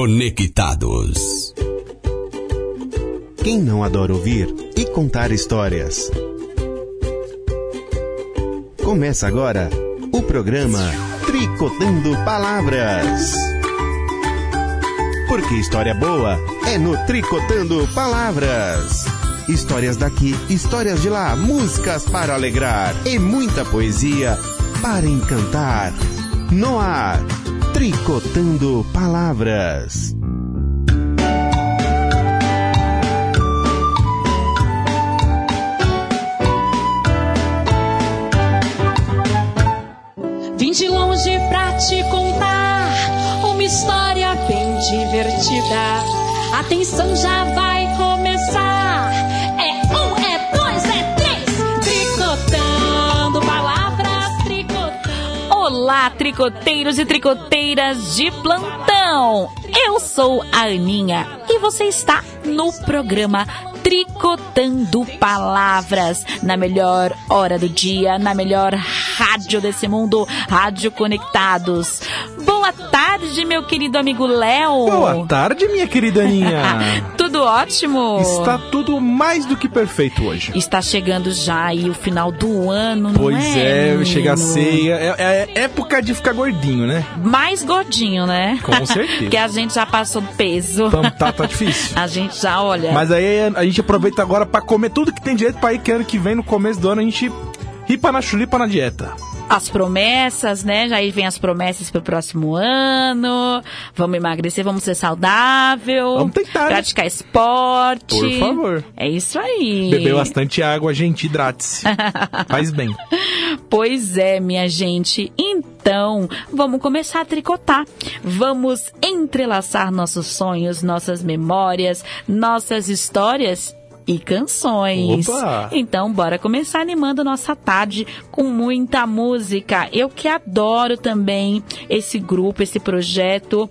Conectados. Quem não adora ouvir e contar histórias? Começa agora o programa Tricotando Palavras. Porque história boa é no Tricotando Palavras. Histórias daqui, histórias de lá, músicas para alegrar e muita poesia para encantar. No ar, Tricotando Palavras. Vim de longe pra te contar uma história bem divertida. Atenção, já vai começar. Tricoteiros e tricoteiras de plantão! Eu sou a Aninha e você está no programa Tricotando Palavras, na melhor hora do dia, na melhor rádio desse mundo, Rádio Conectados. Boa tarde, meu querido amigo Léo. Boa tarde, minha querida Aninha. Tudo ótimo? Está tudo mais do que perfeito hoje. Está chegando já aí o final do ano, não Pois é? é, chega a ceia. É, é época de ficar gordinho, né? Mais gordinho, né? Com certeza. Porque a gente já passou do peso. Então, tá, tá difícil. A gente já, olha. Mas aí a gente aproveita agora pra comer tudo que tem direito pra ir que ano que vem, no começo do ano, a gente ripa na chulipa na dieta. As promessas, né? Já aí vem as promessas pro próximo ano. Vamos emagrecer, vamos ser saudável. Vamos tentar, né? Praticar esporte. Por favor. É isso aí. Beber bastante água, gente, hidrate-se. Faz bem. Pois é, minha gente. Então, vamos começar a tricotar. Vamos entrelaçar nossos sonhos, nossas memórias, nossas histórias e canções. Opa! Então, bora começar animando nossa tarde com muita música. Eu que adoro também esse grupo, esse projeto,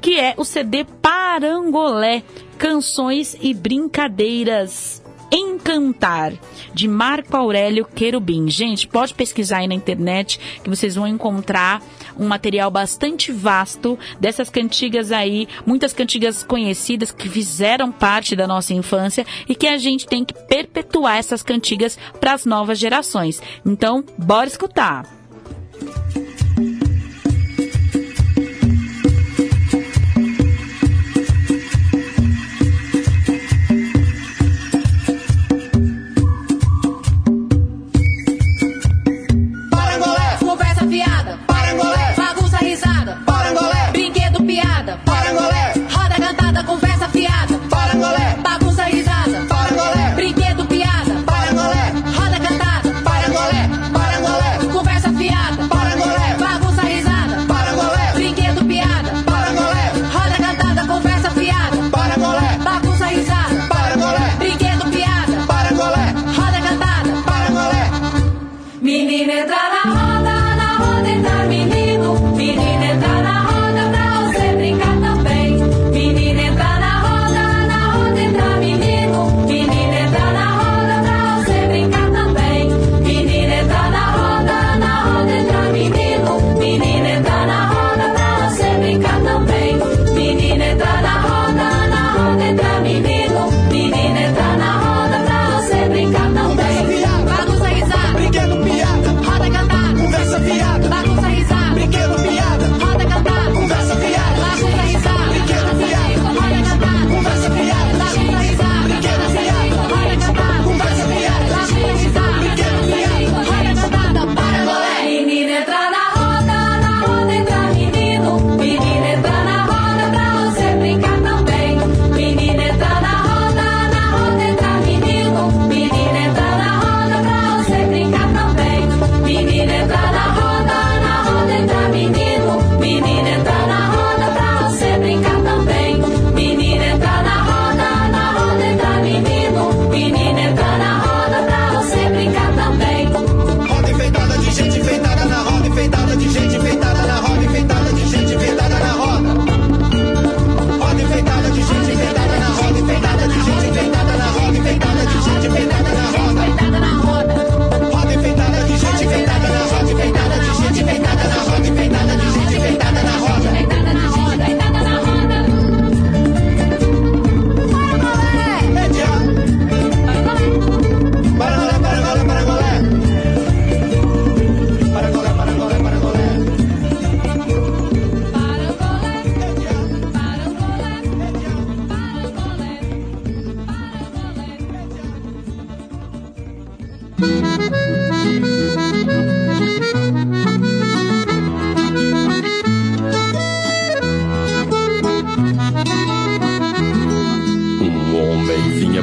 que é o CD Parangolé, Canções e Brincadeiras. Encantar, de Marco Aurélio Querubim. Gente, pode pesquisar aí na internet que vocês vão encontrar um material bastante vasto dessas cantigas aí, muitas cantigas conhecidas que fizeram parte da nossa infância e que a gente tem que perpetuar essas cantigas para as novas gerações. Então, bora escutar.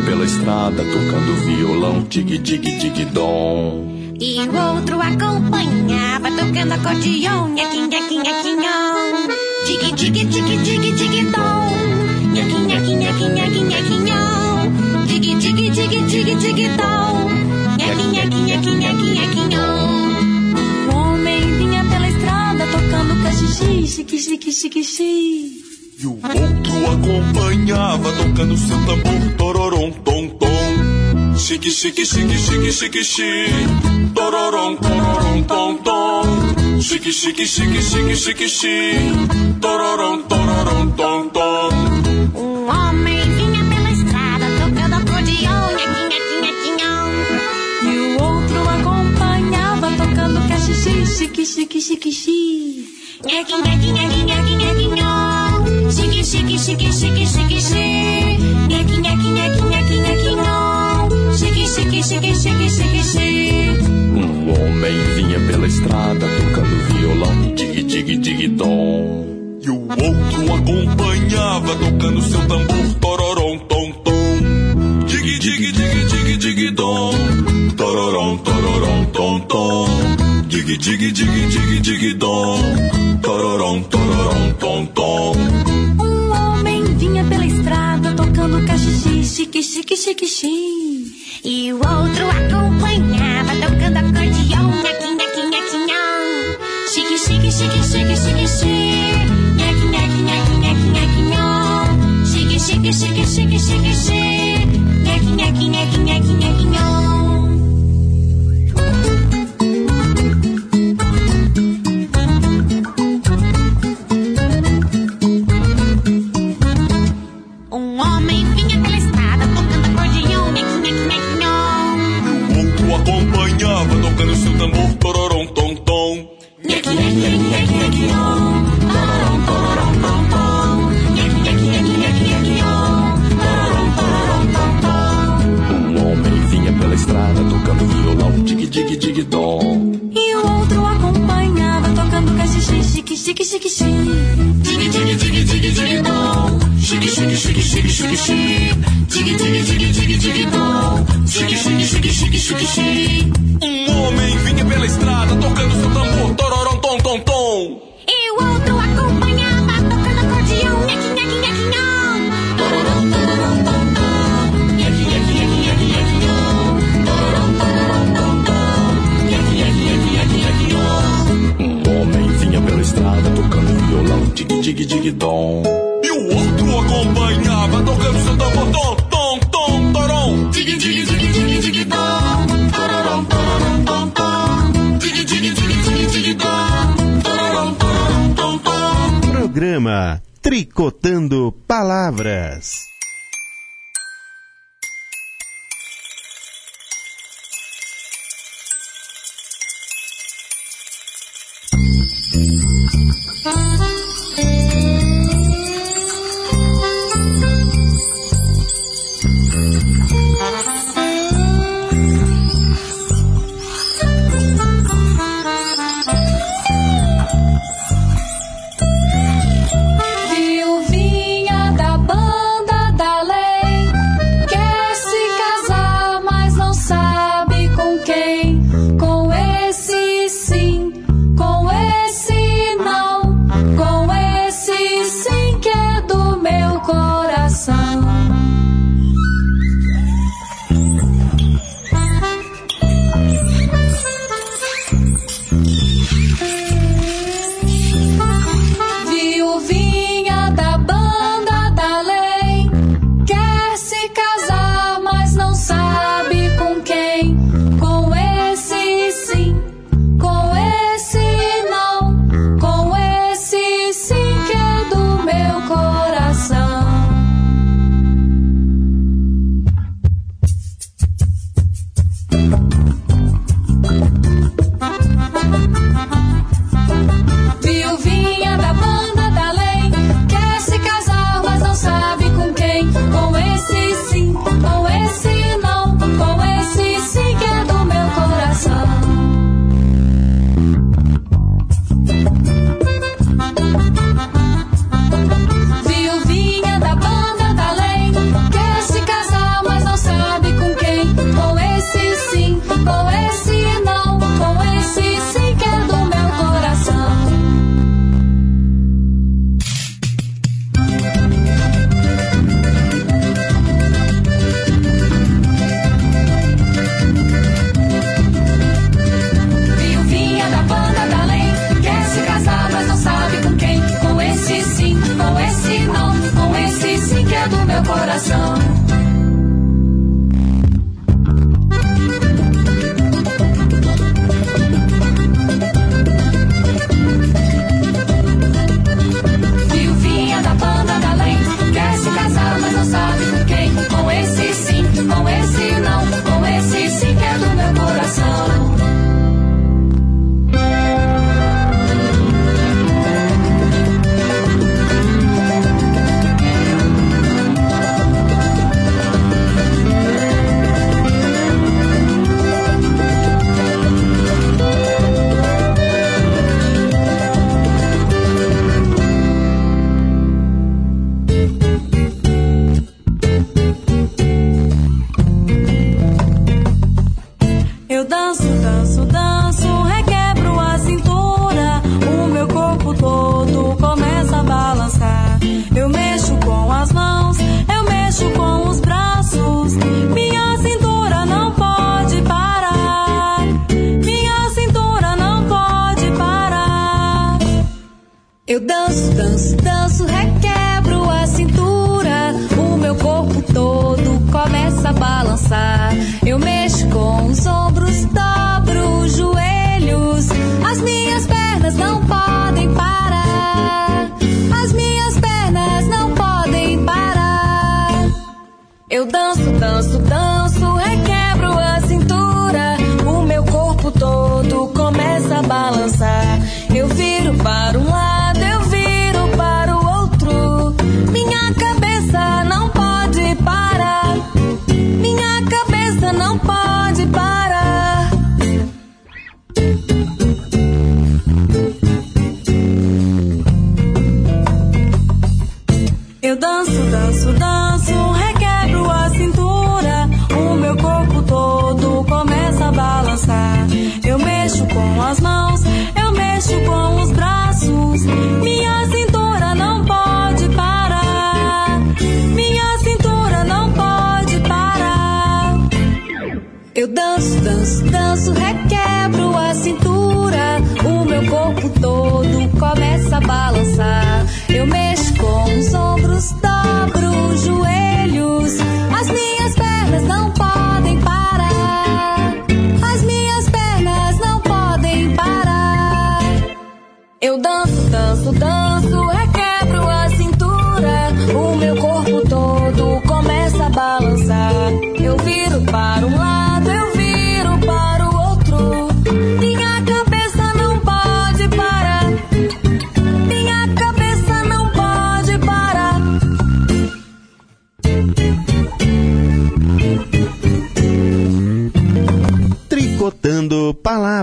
Pela estrada tocando violão, tig tig tig dom. E o outro acompanhava tocando acordeon, nhaquim, nhaquim, nhaquinhão. Tig tig tig tig tig dom. Nhaquim, nhaquim, nhaquim, nhaquim, nhaquinhão. Tig tig tig tig tig dom. Nhaquim, nhaquim, nhaquim, nhaquim, nhaquinhão. O homem vinha pela estrada tocando cachixi, chique, chique, chique, chique. E o outro acompanhava tocando seu tambor, tororom, tom, tom. Chique, chique, chique, chique, chique, chique. Tororom, tororom, tom, tom. Chique, chique, chique, chique, chique, chique. Tororom, tororom, tom, tom. Um homem vinha pela estrada tocando acordeon, nhaquim, nhaquim, nhaquinhão. E o outro acompanhava tocando cachixi, chique, chique, chique, chique. Nhaquim, nhaquim, nhaquim, nhaquim, nhaquinhão. Chique, chique, chique, chique, chique, chique. Nhaquim, nhaquim, nhaquim, nhaquim, nhaquinhão. Chique, chique, chique, chique, chique, chique. Um homem vinha pela estrada tocando violão, dig dig dig dom. E o outro acompanhava tocando seu tambor, tororom, tom, tom. Dig dig dig dig dig dom. Tororom, tororom, tom, tom. Dig dig dig dig dig dom. Tororom, tororom, tom, tom. Tocando cachixi, chique, chique, chique, chique. E o outro acompanhava tocando acordeon, nhaquim, nhaquim, nhaquinhão. Chique, chique, chique, chique, chique, chique. Nhaquim, nhaquim, nhaquim, nhaquim, nhaquinhão. Chique, chique, chique, chique, chique, chique. Nhaquim, nhaquim, nhaquim, nhaquim, nhaquinhão. Chique. Um homem vinha pela estrada tocando seu tambor, tororom, tom, tom, tom. E o outro acompanhava tocando acordeon, nhaquim, nhaquim, nhaquinhão. Tororom, tororom, tom, tom. Nhaquim, nhaquim, nhaquim, nhaquim, nhaquinhão. Tororom, tororom, tom, tom. Nhaquinhão. Um homem vinha pela estrada tocando violão, dig dig dig dom. E o outro acompanhava tocando seu tambor, tom, Tricotando Palavras.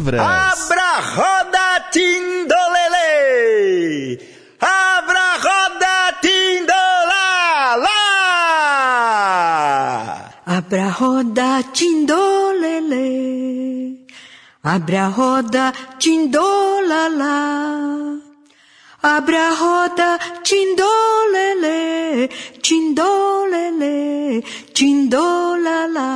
palavras. Abra roda tindolele! Abra roda tindolala! Abra roda tindolele! Abra roda tindolala! Abra roda, tindolele, tindolele, tindolala.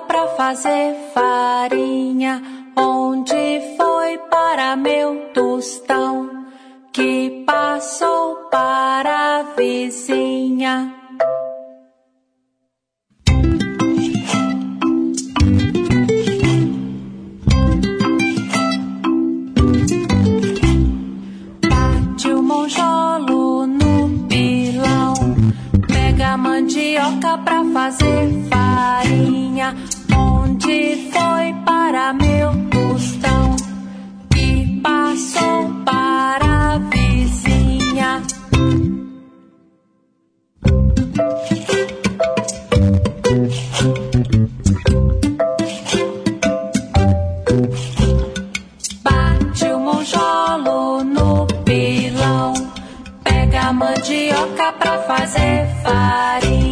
Pra fazer farinha. Onde foi para meu tostão? Que passou mandioca pra fazer farinha. Onde foi para meu tostão? Que passou para a vizinha. Bate o monjolo no pilão. Pega a mandioca pra fazer farinha.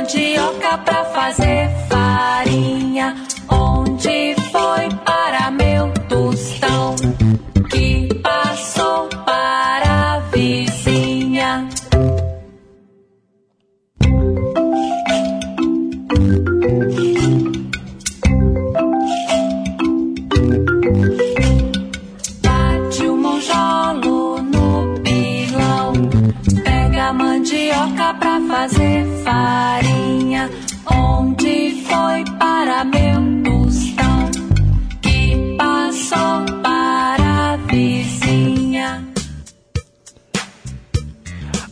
Mandioca pra fazer farinha.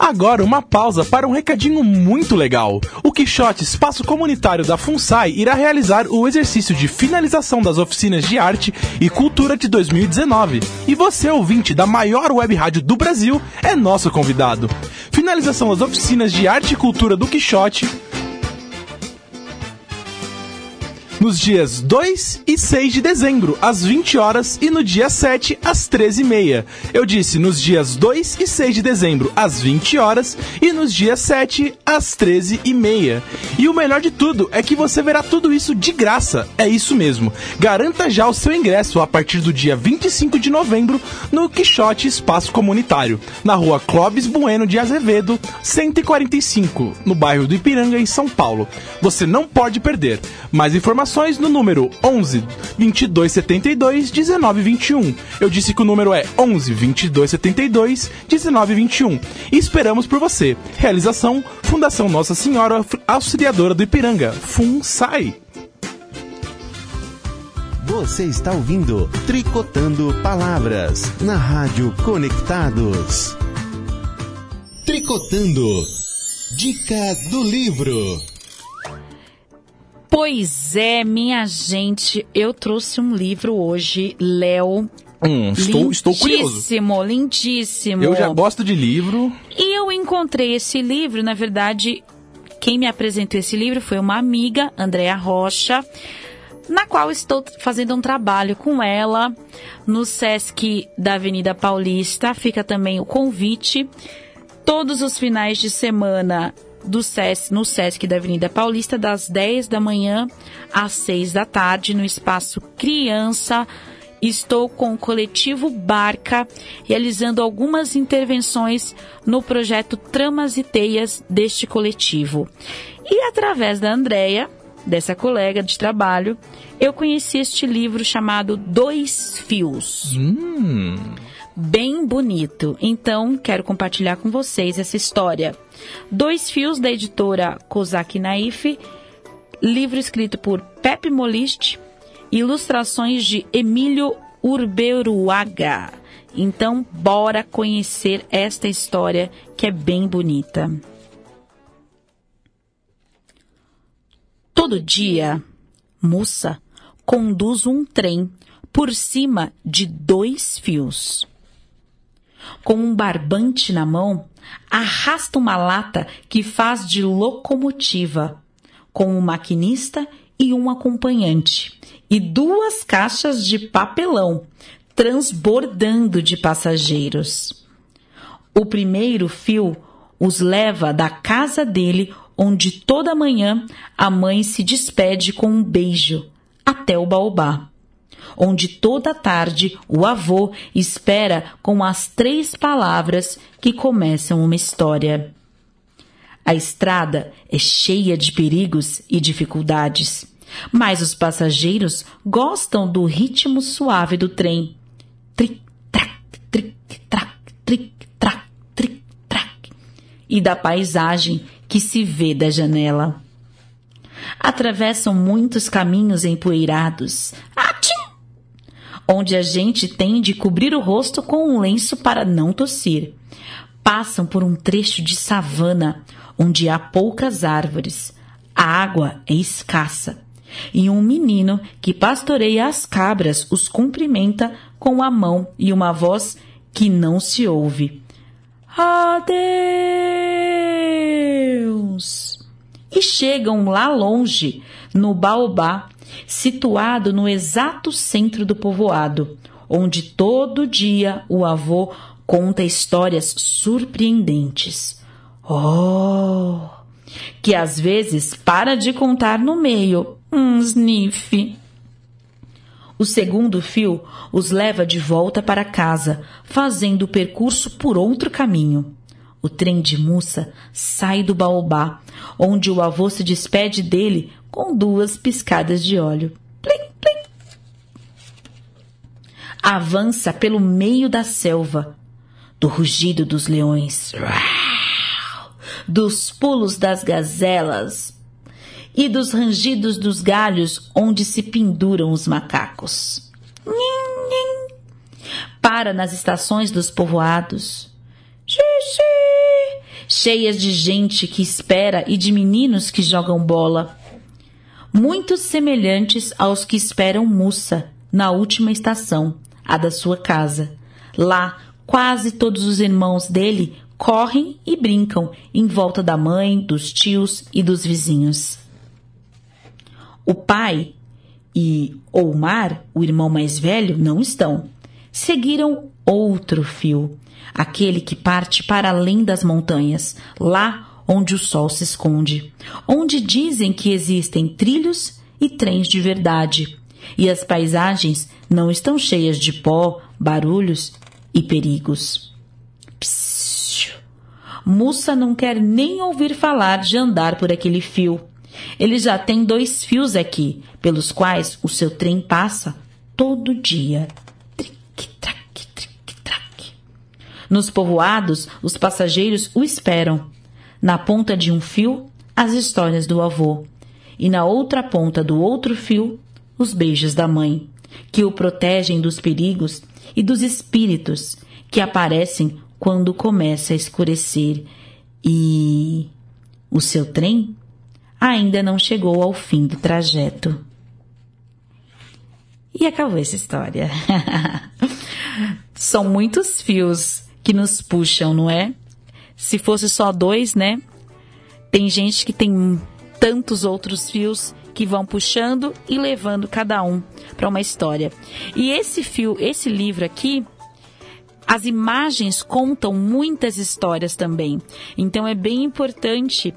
Agora uma pausa para um recadinho muito legal. O Quixote Espaço Comunitário da FUNSAI irá realizar o exercício de finalização das oficinas de arte e cultura de 2019. E você, ouvinte da maior web rádio do Brasil, é nosso convidado. Finalização das oficinas de arte e cultura do Quixote nos dias 2 e 6 de dezembro, às 20 horas, e no dia 7, às 13h30. Eu disse nos dias 2 e 6 de dezembro, às 20 horas, e nos dias 7, às 13h30. E o melhor de tudo é que você verá tudo isso de graça. É isso mesmo. Garanta já o seu ingresso a partir do dia 25 de novembro no Quixote Espaço Comunitário, na rua Clóvis Bueno de Azevedo, 145, no bairro do Ipiranga, em São Paulo. Você não pode perder. Mais informações no número 11 22 72 19 21. Eu disse que o número é 11 22 72 19 21. E esperamos por você. Realização Fundação Nossa Senhora Auxiliadora do Ipiranga, FUNSAI. Você está ouvindo Tricotando Palavras na Rádio Conectados. Tricotando. Dica do livro. Pois é, minha gente, eu trouxe um livro hoje, Léo. Hum, estou, estou curioso. Lindíssimo, lindíssimo. Eu já gosto de livro. E eu encontrei esse livro, na verdade, quem me apresentou esse livro foi uma amiga, Andréa Rocha, na qual estou fazendo um trabalho com ela no SESC da Avenida Paulista. Fica também o convite. Todos os finais de semana do SESC, no SESC da Avenida Paulista, das 10 da manhã às 6 da tarde, no espaço Criança. Estou com o coletivo Barca realizando algumas intervenções no projeto Tramas e Teias deste coletivo. E através da Andrea, dessa colega de trabalho, eu conheci este livro chamado Dois Fios. Hum. Bem bonito. Então, quero compartilhar com vocês essa história. Dois Fios da editora Kozak Naif, livro escrito por Pepe Molist, ilustrações de Emílio Urberuaga. Então, bora conhecer esta história que é bem bonita. Todo dia, moça conduz um trem por cima de dois fios. Com um barbante na mão, arrasta uma lata que faz de locomotiva, com um maquinista e um acompanhante, e duas caixas de papelão transbordando de passageiros. O primeiro fio os leva da casa dele, onde toda manhã a mãe se despede com um beijo, até o baobá, onde toda tarde o avô espera com as três palavras que começam uma história. A estrada é cheia de perigos e dificuldades, mas os passageiros gostam do ritmo suave do trem. Tric, trac, tric, trac, tric, trac, tric, trac. E da paisagem que se vê da janela. Atravessam muitos caminhos empoeirados! Onde a gente tem de cobrir o rosto com um lenço para não tossir. Passam por um trecho de savana, onde há poucas árvores. A água é escassa. E um menino que pastoreia as cabras os cumprimenta com a mão e uma voz que não se ouve. Adeus! E chegam lá longe, no Baobá, situado no exato centro do povoado, onde todo dia o avô conta histórias surpreendentes. Oh! Que às vezes para de contar no meio. Um sniff. O segundo fio os leva de volta para casa, fazendo o percurso por outro caminho. O trem de Mussa sai do baobá, onde o avô se despede dele com duas piscadas de óleo. Plim, plim. Avança pelo meio da selva, do rugido dos leões, dos pulos das gazelas e dos rangidos dos galhos onde se penduram os macacos. Para nas estações dos povoados, cheias de gente que espera e de meninos que jogam bola. Muitos semelhantes aos que esperam Mussa na última estação, a da sua casa. Lá, quase todos os irmãos dele correm e brincam em volta da mãe, dos tios e dos vizinhos. O pai e Oumar, o irmão mais velho, não estão. Seguiram outro fio, aquele que parte para além das montanhas, lá onde o sol se esconde, onde dizem que existem trilhos e trens de verdade, e as paisagens não estão cheias de pó, barulhos e perigos. Psiu. Mussa não quer nem ouvir falar de andar por aquele fio. Ele já tem dois fios aqui, pelos quais o seu trem passa todo dia. Nos povoados, os passageiros o esperam. Na ponta de um fio, as histórias do avô. E na outra ponta do outro fio, os beijos da mãe, que o protegem dos perigos e dos espíritos que aparecem quando começa a escurecer. E o seu trem ainda não chegou ao fim do trajeto. E acabou essa história. São muitos fios que nos puxam, não é? Se fosse só dois, né? Tem gente que tem tantos outros fios que vão puxando e levando cada um para uma história. E esse fio, esse livro aqui, as imagens contam muitas histórias também. Então é bem importante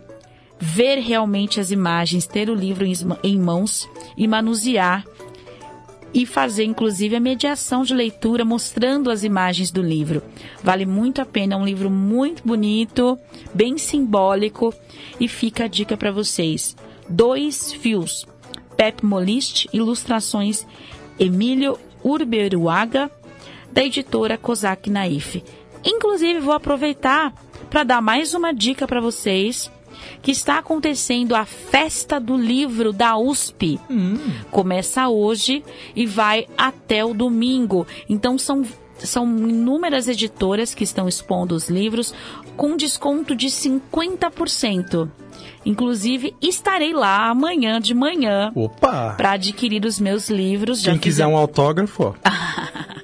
ver realmente as imagens, ter o livro em mãos e manusear e fazer inclusive a mediação de leitura mostrando as imagens do livro. Vale muito a pena, é um livro muito bonito, bem simbólico e fica a dica para vocês. Dois fios. Pep Molist, ilustrações Emílio Urberuaga, da editora Kozak Naif. Inclusive vou aproveitar para dar mais uma dica para vocês que está acontecendo a festa do livro da USP. Hum. Começa hoje e vai até o domingo. Então são são inúmeras editoras que estão expondo os livros com desconto de 50%. Inclusive, estarei lá amanhã de manhã para adquirir os meus livros. Quem quiser um autógrafo.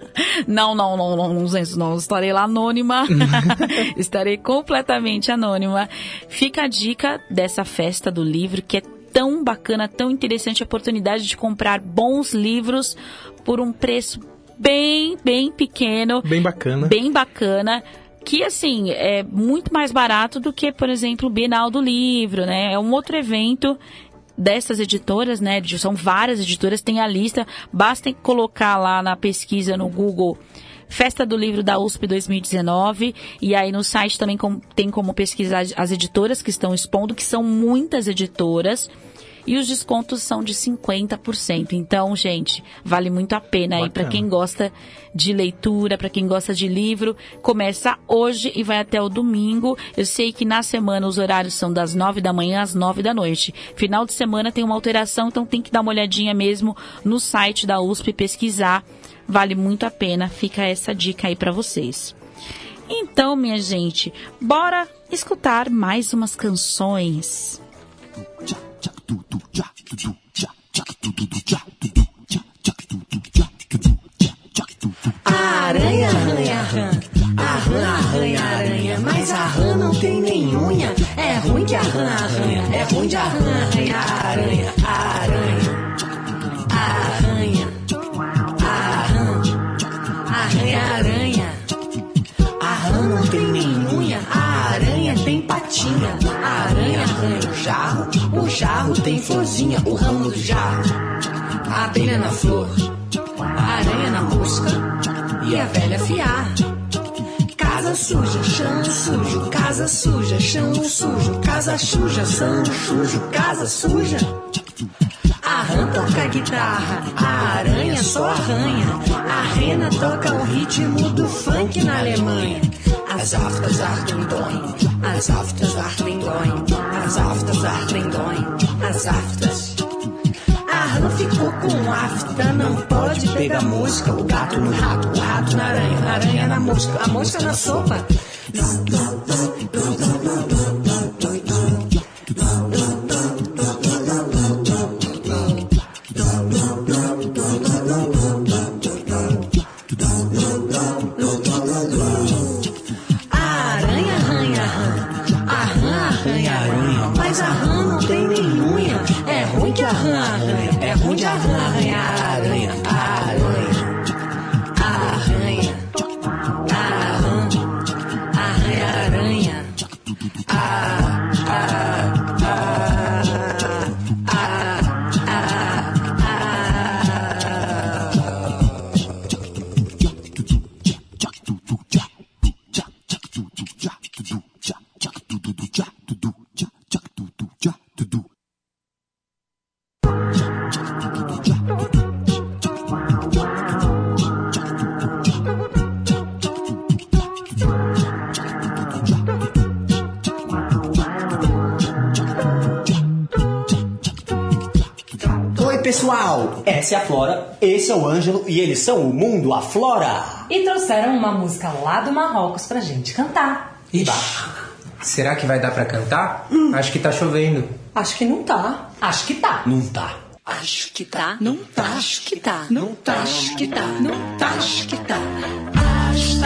Não, não, não, não, não, não. Estarei lá anônima. Estarei completamente anônima. Fica a dica dessa festa do livro que é tão bacana, tão interessante a oportunidade de comprar bons livros por um preço bem, bem pequeno, Bem bacana. bem bacana. Que, assim, é muito mais barato do que, por exemplo, o Bienal do Livro, né? É um outro evento dessas editoras, né? São várias editoras, tem a lista. Basta colocar lá na pesquisa no Google Festa do Livro da USP 2019. E aí no site também com- tem como pesquisar as editoras que estão expondo, que são muitas editoras. E os descontos são de 50%. Então, gente, vale muito a pena aí para Bacana. quem gosta de leitura, para quem gosta de livro. Começa hoje e vai até o domingo. Eu sei que na semana os horários são das 9 da manhã às 9 da noite. Final de semana tem uma alteração, então tem que dar uma olhadinha mesmo no site da USP pesquisar. Vale muito a pena. Fica essa dica aí para vocês. Então, minha gente, bora escutar mais umas canções. Aranha, arranha, rã. Arran, arranha, aranha. Mas a rã não tem unha. É ruim de arran, arranha. É ruim de arran, arranha, aranha. Aranha. Arranha. Arran. Arranha, aranha. A rã não tem unha. A aranha tem patinha. A aranha arranha o jarro. Jarro tem florzinha. O ramo do jarro. A abelha na flor. A aranha na mosca e a velha fiar. Casa suja, chão sujo, casa suja, chão sujo, casa suja, chão sujo, casa suja. A rã toca guitarra, a aranha só arranha. A rena toca o ritmo do funk na Alemanha. As aftas ardem doem, as aftas ardem doem, as aftas ardem doem, as aftas. A rã ficou com afta, não pode pegar mosca. O gato no rato, o rato na aranha, a aranha na mosca, a mosca na sopa. É a Flora, esse é o Ângelo e eles são o Mundo Aflora. E trouxeram uma música lá do Marrocos pra gente cantar. Ixi, será que vai dar pra cantar? Acho que tá chovendo. Acho que não tá. Acho que tá. Não tá. Acho que tá, não tá, acho que tá, não tá, acho que tá, não tá, acho que tá. Acho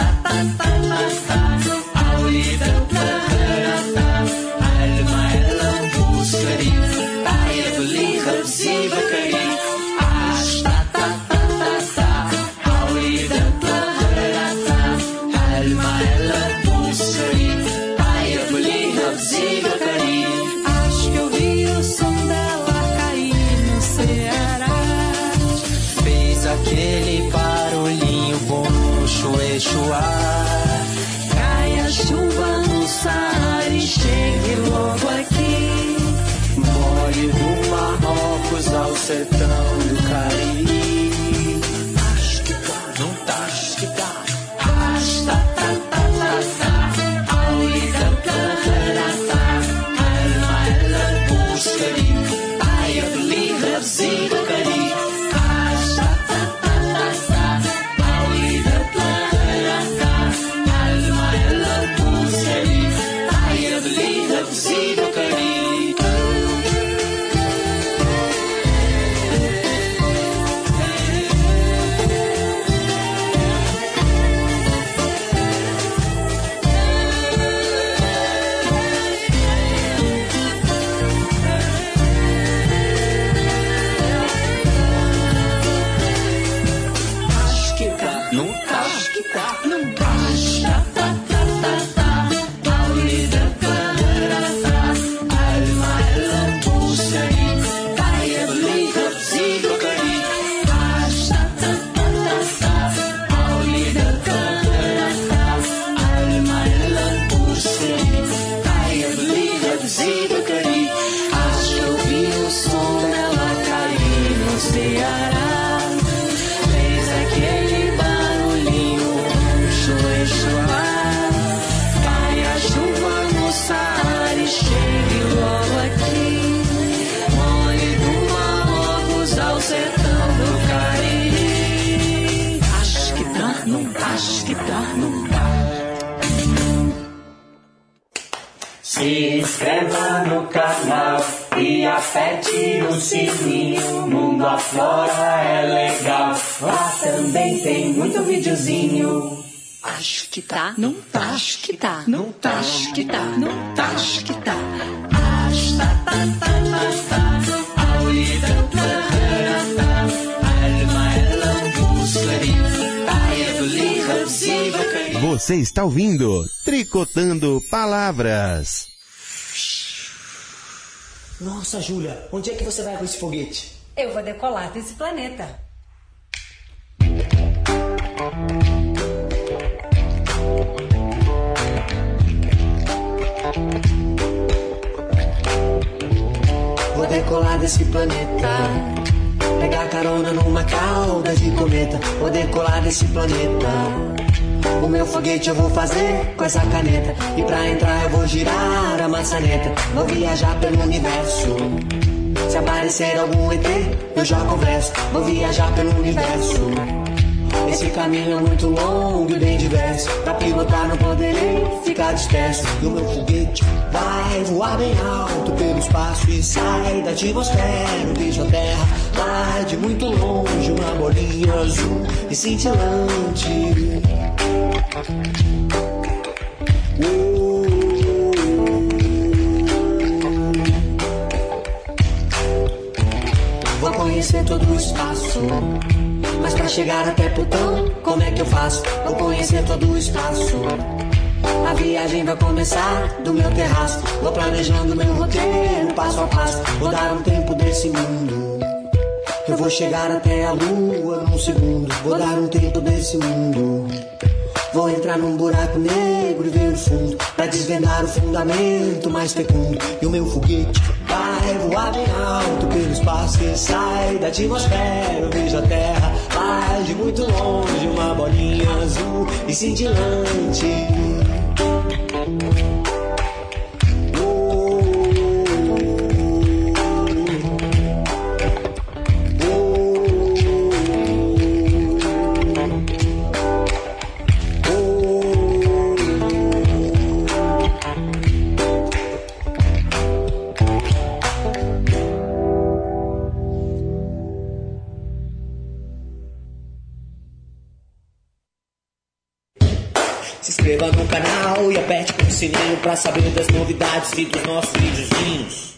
e aperte o sininho. Mundo afora é legal. Lá também tem muito videozinho. Acho que tá, não tá, acho que tá, não tá, acho que tá, não tá, acho que tá. Acho tá, tá, tá, tá, tá. Você está ouvindo Tricotando Palavras. Nossa, Júlia, onde é que você vai com esse foguete? Eu vou decolar desse planeta. Vou decolar desse planeta. Pegar carona numa cauda de cometa. Vou decolar desse planeta. O meu foguete eu vou fazer com essa caneta. E pra entrar eu vou girar a maçaneta. Vou viajar pelo universo. Se aparecer algum ET, eu já converso. Vou viajar pelo universo. Esse caminho é muito longo e bem diverso. Pra pilotar não poderei ficar disperso. E o meu foguete vai voar bem alto pelo espaço e sai da atmosfera. Vejo a terra lá de muito longe. Uma bolinha azul e cintilante. Vou conhecer todo o espaço. Mas pra chegar até Plutão, como é que eu faço? Vou conhecer todo o espaço. A viagem vai começar do meu terraço. Vou planejando meu roteiro, passo a passo. Vou dar um tempo desse mundo. Eu vou chegar até a lua num segundo. Vou dar um tempo desse mundo. Vou entrar num buraco negro e ver o fundo Pra desvendar o fundamento mais fecundo. E o meu foguete vai voar bem alto Pelo espaço que sai da atmosfera. Eu vejo a terra lá de muito longe Uma bolinha azul e cintilante pra saber das novidades e dos nossos videozinhos.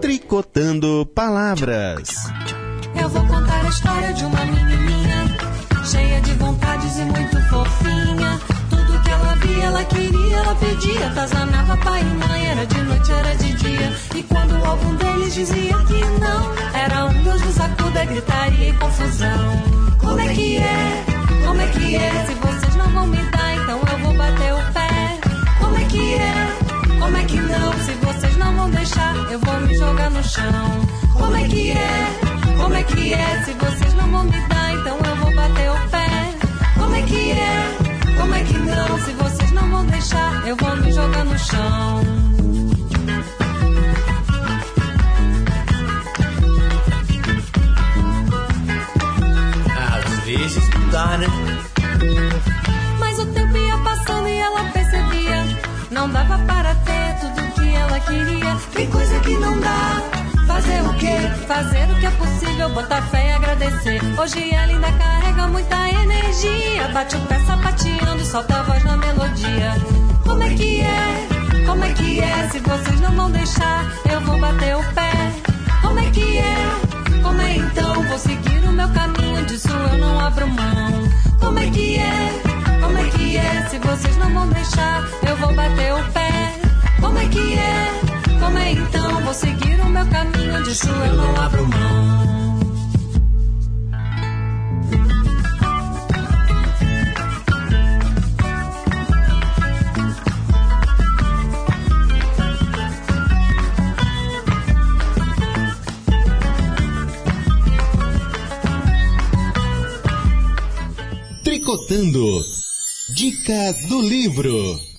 Tricotando Palavras. Vou contar a história de uma menininha cheia de vontades e muito fofinha. Tudo que ela via, ela queria, ela pedia. Tazanava pai e mãe, era de noite, era de dia. E quando algum deles dizia que não, era um Deus nos acuda, gritaria e confusão. Como é que é? Como é que é? Se vocês não vão me dar, então eu vou bater o pé. Como é que é? Como é que não? Se vocês não vão deixar, eu vou me jogar no chão. Como é que é? Como é que é? Se vocês não vão me dar, então eu vou bater o pé. Como é que é? Como é que não? Se vocês não vão deixar, eu vou me jogar no chão. Às vezes não dá, né? Mas o tempo ia passando e ela percebia. Não dava para ter tudo que ela queria. Tem coisa que não dá. Fazer o quê? Fazer o que é possível, botar fé e agradecer. Hoje ela ainda carrega muita energia. Bate o pé sapateando, solta a voz na melodia. Como é que é? Como é que é? Se vocês não vão deixar, eu vou bater o pé. Como é que é? Como é então? Vou seguir o meu caminho, disso eu não abro mão. Como é que é? Como é que é? Se vocês não vão deixar, eu vou bater o pé. Como é que é? Toma então, vou seguir o meu caminho, disso eu não abro mão. Tricotando. Dica do livro.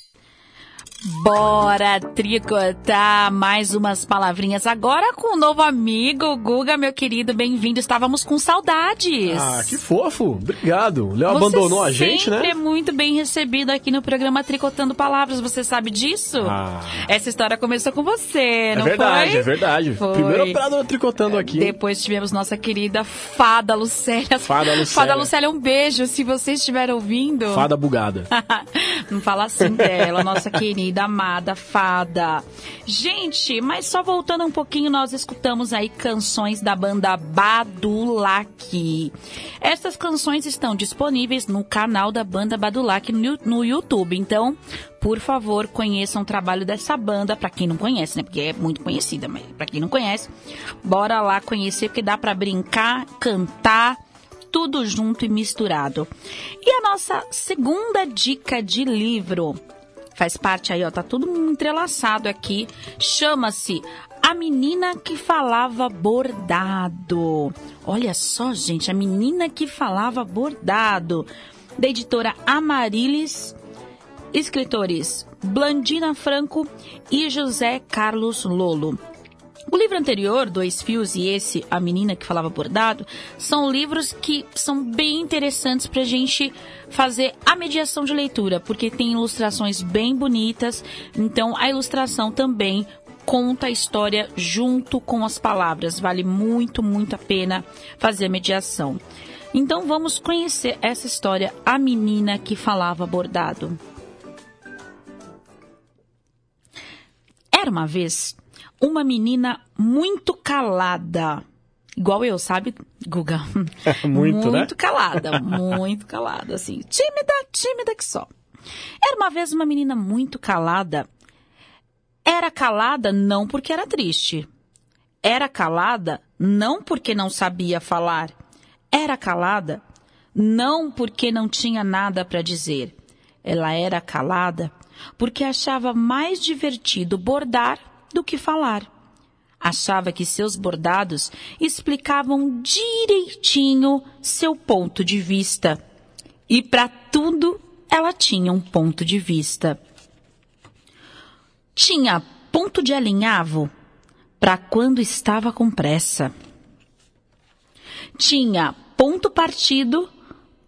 Bora tricotar mais umas palavrinhas agora com o novo amigo Guga, meu querido, bem-vindo. Estávamos com saudades. Ah, que fofo. Obrigado. O Léo Você abandonou a gente, né? sempre é muito bem recebido aqui no programa Tricotando Palavras. Você sabe disso? Ah. Essa história começou com você, É não verdade, foi? é verdade. Foi. Primeiro operador tricotando aqui. Depois tivemos nossa querida Fada Lucélia. Fada Lucélia. Fada Lucélia, um beijo se você estiver ouvindo. Fada bugada. Não fala assim dela, nossa querida, amada fada. Gente, mas só voltando um pouquinho, nós escutamos aí canções da banda Badulac. Essas canções estão disponíveis no canal da banda Badulac no, no YouTube. Então, por favor, conheçam o trabalho dessa banda, pra quem não conhece, né? Porque é muito conhecida, mas pra quem não conhece, bora lá conhecer, porque dá pra brincar, cantar tudo junto e misturado. E a nossa segunda dica de livro faz parte aí, ó, tá tudo entrelaçado aqui. Chama-se A Menina que Falava Bordado. Olha só, gente, a menina que falava bordado. Da editora Amarilis, escritores Blandina Franco e José Carlos Lolo. O livro anterior, Dois Fios, e esse, A Menina que Falava Bordado, são livros que são bem interessantes para a gente fazer a mediação de leitura, porque tem ilustrações bem bonitas, então a ilustração também conta a história junto com as palavras. Vale muito, muito a pena fazer a mediação. Então vamos conhecer essa história, A Menina que Falava Bordado. Era uma vez uma menina muito calada. Igual eu, sabe, Guga? Muito, né? Muito calada, muito calada, assim. Tímida, tímida que só. Era uma vez uma menina muito calada. Era calada não porque era triste. Era calada não porque não sabia falar. Era calada não porque não tinha nada para dizer. Ela era calada porque achava mais divertido bordar do que falar. Achava que seus bordados explicavam direitinho seu ponto de vista. E para tudo ela tinha um ponto de vista. Tinha ponto de alinhavo para quando estava com pressa. Tinha ponto partido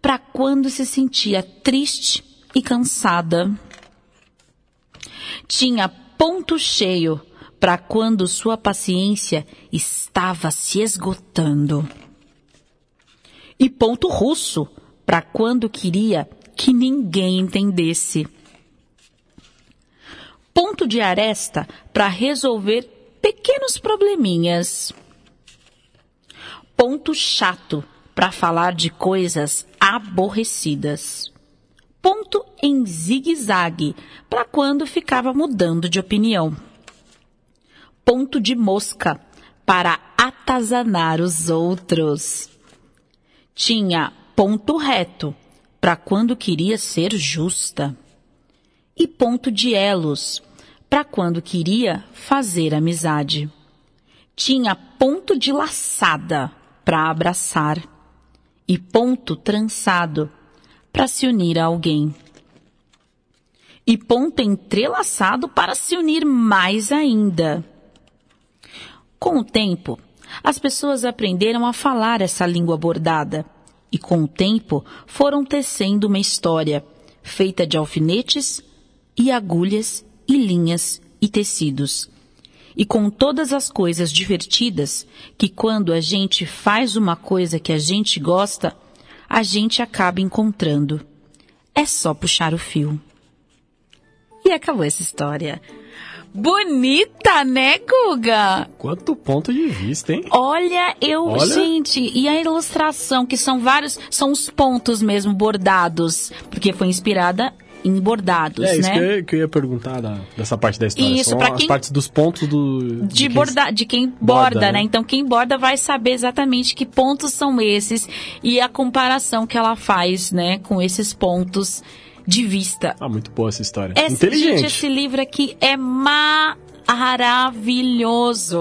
para quando se sentia triste e cansada. Tinha ponto cheio para quando sua paciência estava se esgotando. E ponto russo para quando queria que ninguém entendesse. Ponto de aresta para resolver pequenos probleminhas. Ponto chato para falar de coisas aborrecidas. Ponto em zigue-zague para quando ficava mudando de opinião ponto de mosca para atazanar os outros. Tinha ponto reto para quando queria ser justa. E ponto de elos para quando queria fazer amizade. Tinha ponto de laçada para abraçar. E ponto trançado para se unir a alguém. E ponto entrelaçado para se unir mais ainda. Com o tempo, as pessoas aprenderam a falar essa língua bordada e, com o tempo, foram tecendo uma história feita de alfinetes e agulhas e linhas e tecidos. E com todas as coisas divertidas que, quando a gente faz uma coisa que a gente gosta, a gente acaba encontrando. É só puxar o fio. E acabou essa história. Bonita, né, Guga? Quanto ponto de vista, hein? Olha, eu, Olha. gente, e a ilustração, que são vários, são os pontos mesmo bordados, porque foi inspirada em bordados, É isso né? que, eu, que eu ia perguntar da- dessa parte da história. Isso, São pra as quem- partes dos pontos do. de, quem- borda, de quem borda, borda, né? né? Então quem borda vai saber exatamente que pontos são esses e a comparação que ela faz, né, com esses pontos de vista. Ah, muito boa essa história. Esse, Inteligente. Gente, esse livro aqui é maravilhoso.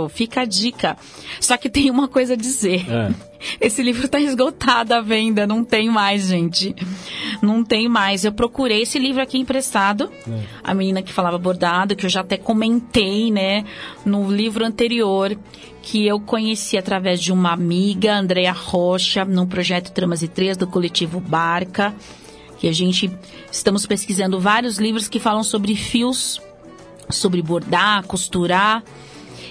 Fica a dica. Só que tem uma coisa a dizer. É. Esse livro tá esgotado à venda, não tem mais, gente. Não tem mais. Eu procurei esse livro aqui emprestado. É. A menina que falava bordado, que eu já até comentei, né, no livro anterior, que eu conheci através de uma amiga, Andrea Rocha, num projeto Tramas e Três do coletivo Barca, que a gente estamos pesquisando vários livros que falam sobre fios, sobre bordar, costurar.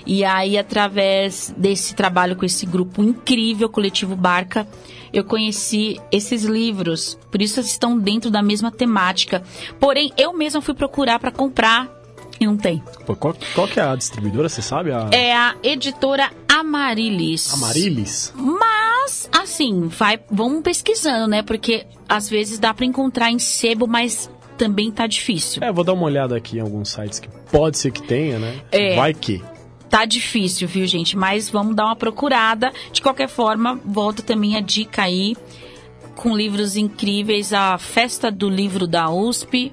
E aí, através desse trabalho com esse grupo incrível, Coletivo Barca, eu conheci esses livros. Por isso estão dentro da mesma temática. Porém, eu mesma fui procurar para comprar não tem. Pô, qual, qual que é a distribuidora, você sabe? A É a editora Amarilis. Amarilis? Mas, assim, vai, vamos pesquisando, né? Porque às vezes dá para encontrar em sebo, mas também tá difícil. É, vou dar uma olhada aqui em alguns sites que pode ser que tenha, né? É. Vai que. Tá difícil, viu, gente? Mas vamos dar uma procurada. De qualquer forma, volta também a dica aí com livros incríveis, a Festa do Livro da USP.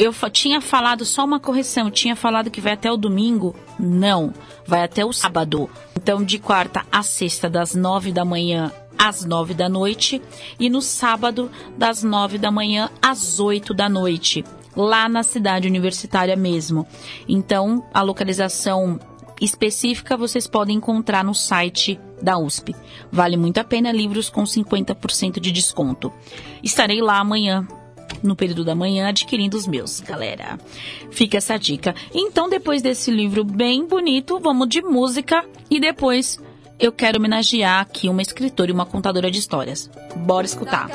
Eu tinha falado só uma correção, eu tinha falado que vai até o domingo. Não, vai até o sábado. Então, de quarta a sexta, das nove da manhã às nove da noite. E no sábado, das nove da manhã às oito da noite. Lá na cidade universitária mesmo. Então, a localização específica vocês podem encontrar no site da USP. Vale muito a pena livros com 50% de desconto. Estarei lá amanhã, no período da manhã, adquirindo os meus, galera. Fica essa dica. Então, depois desse livro bem bonito, vamos de música e depois eu quero homenagear aqui uma escritora e uma contadora de histórias. Bora escutar.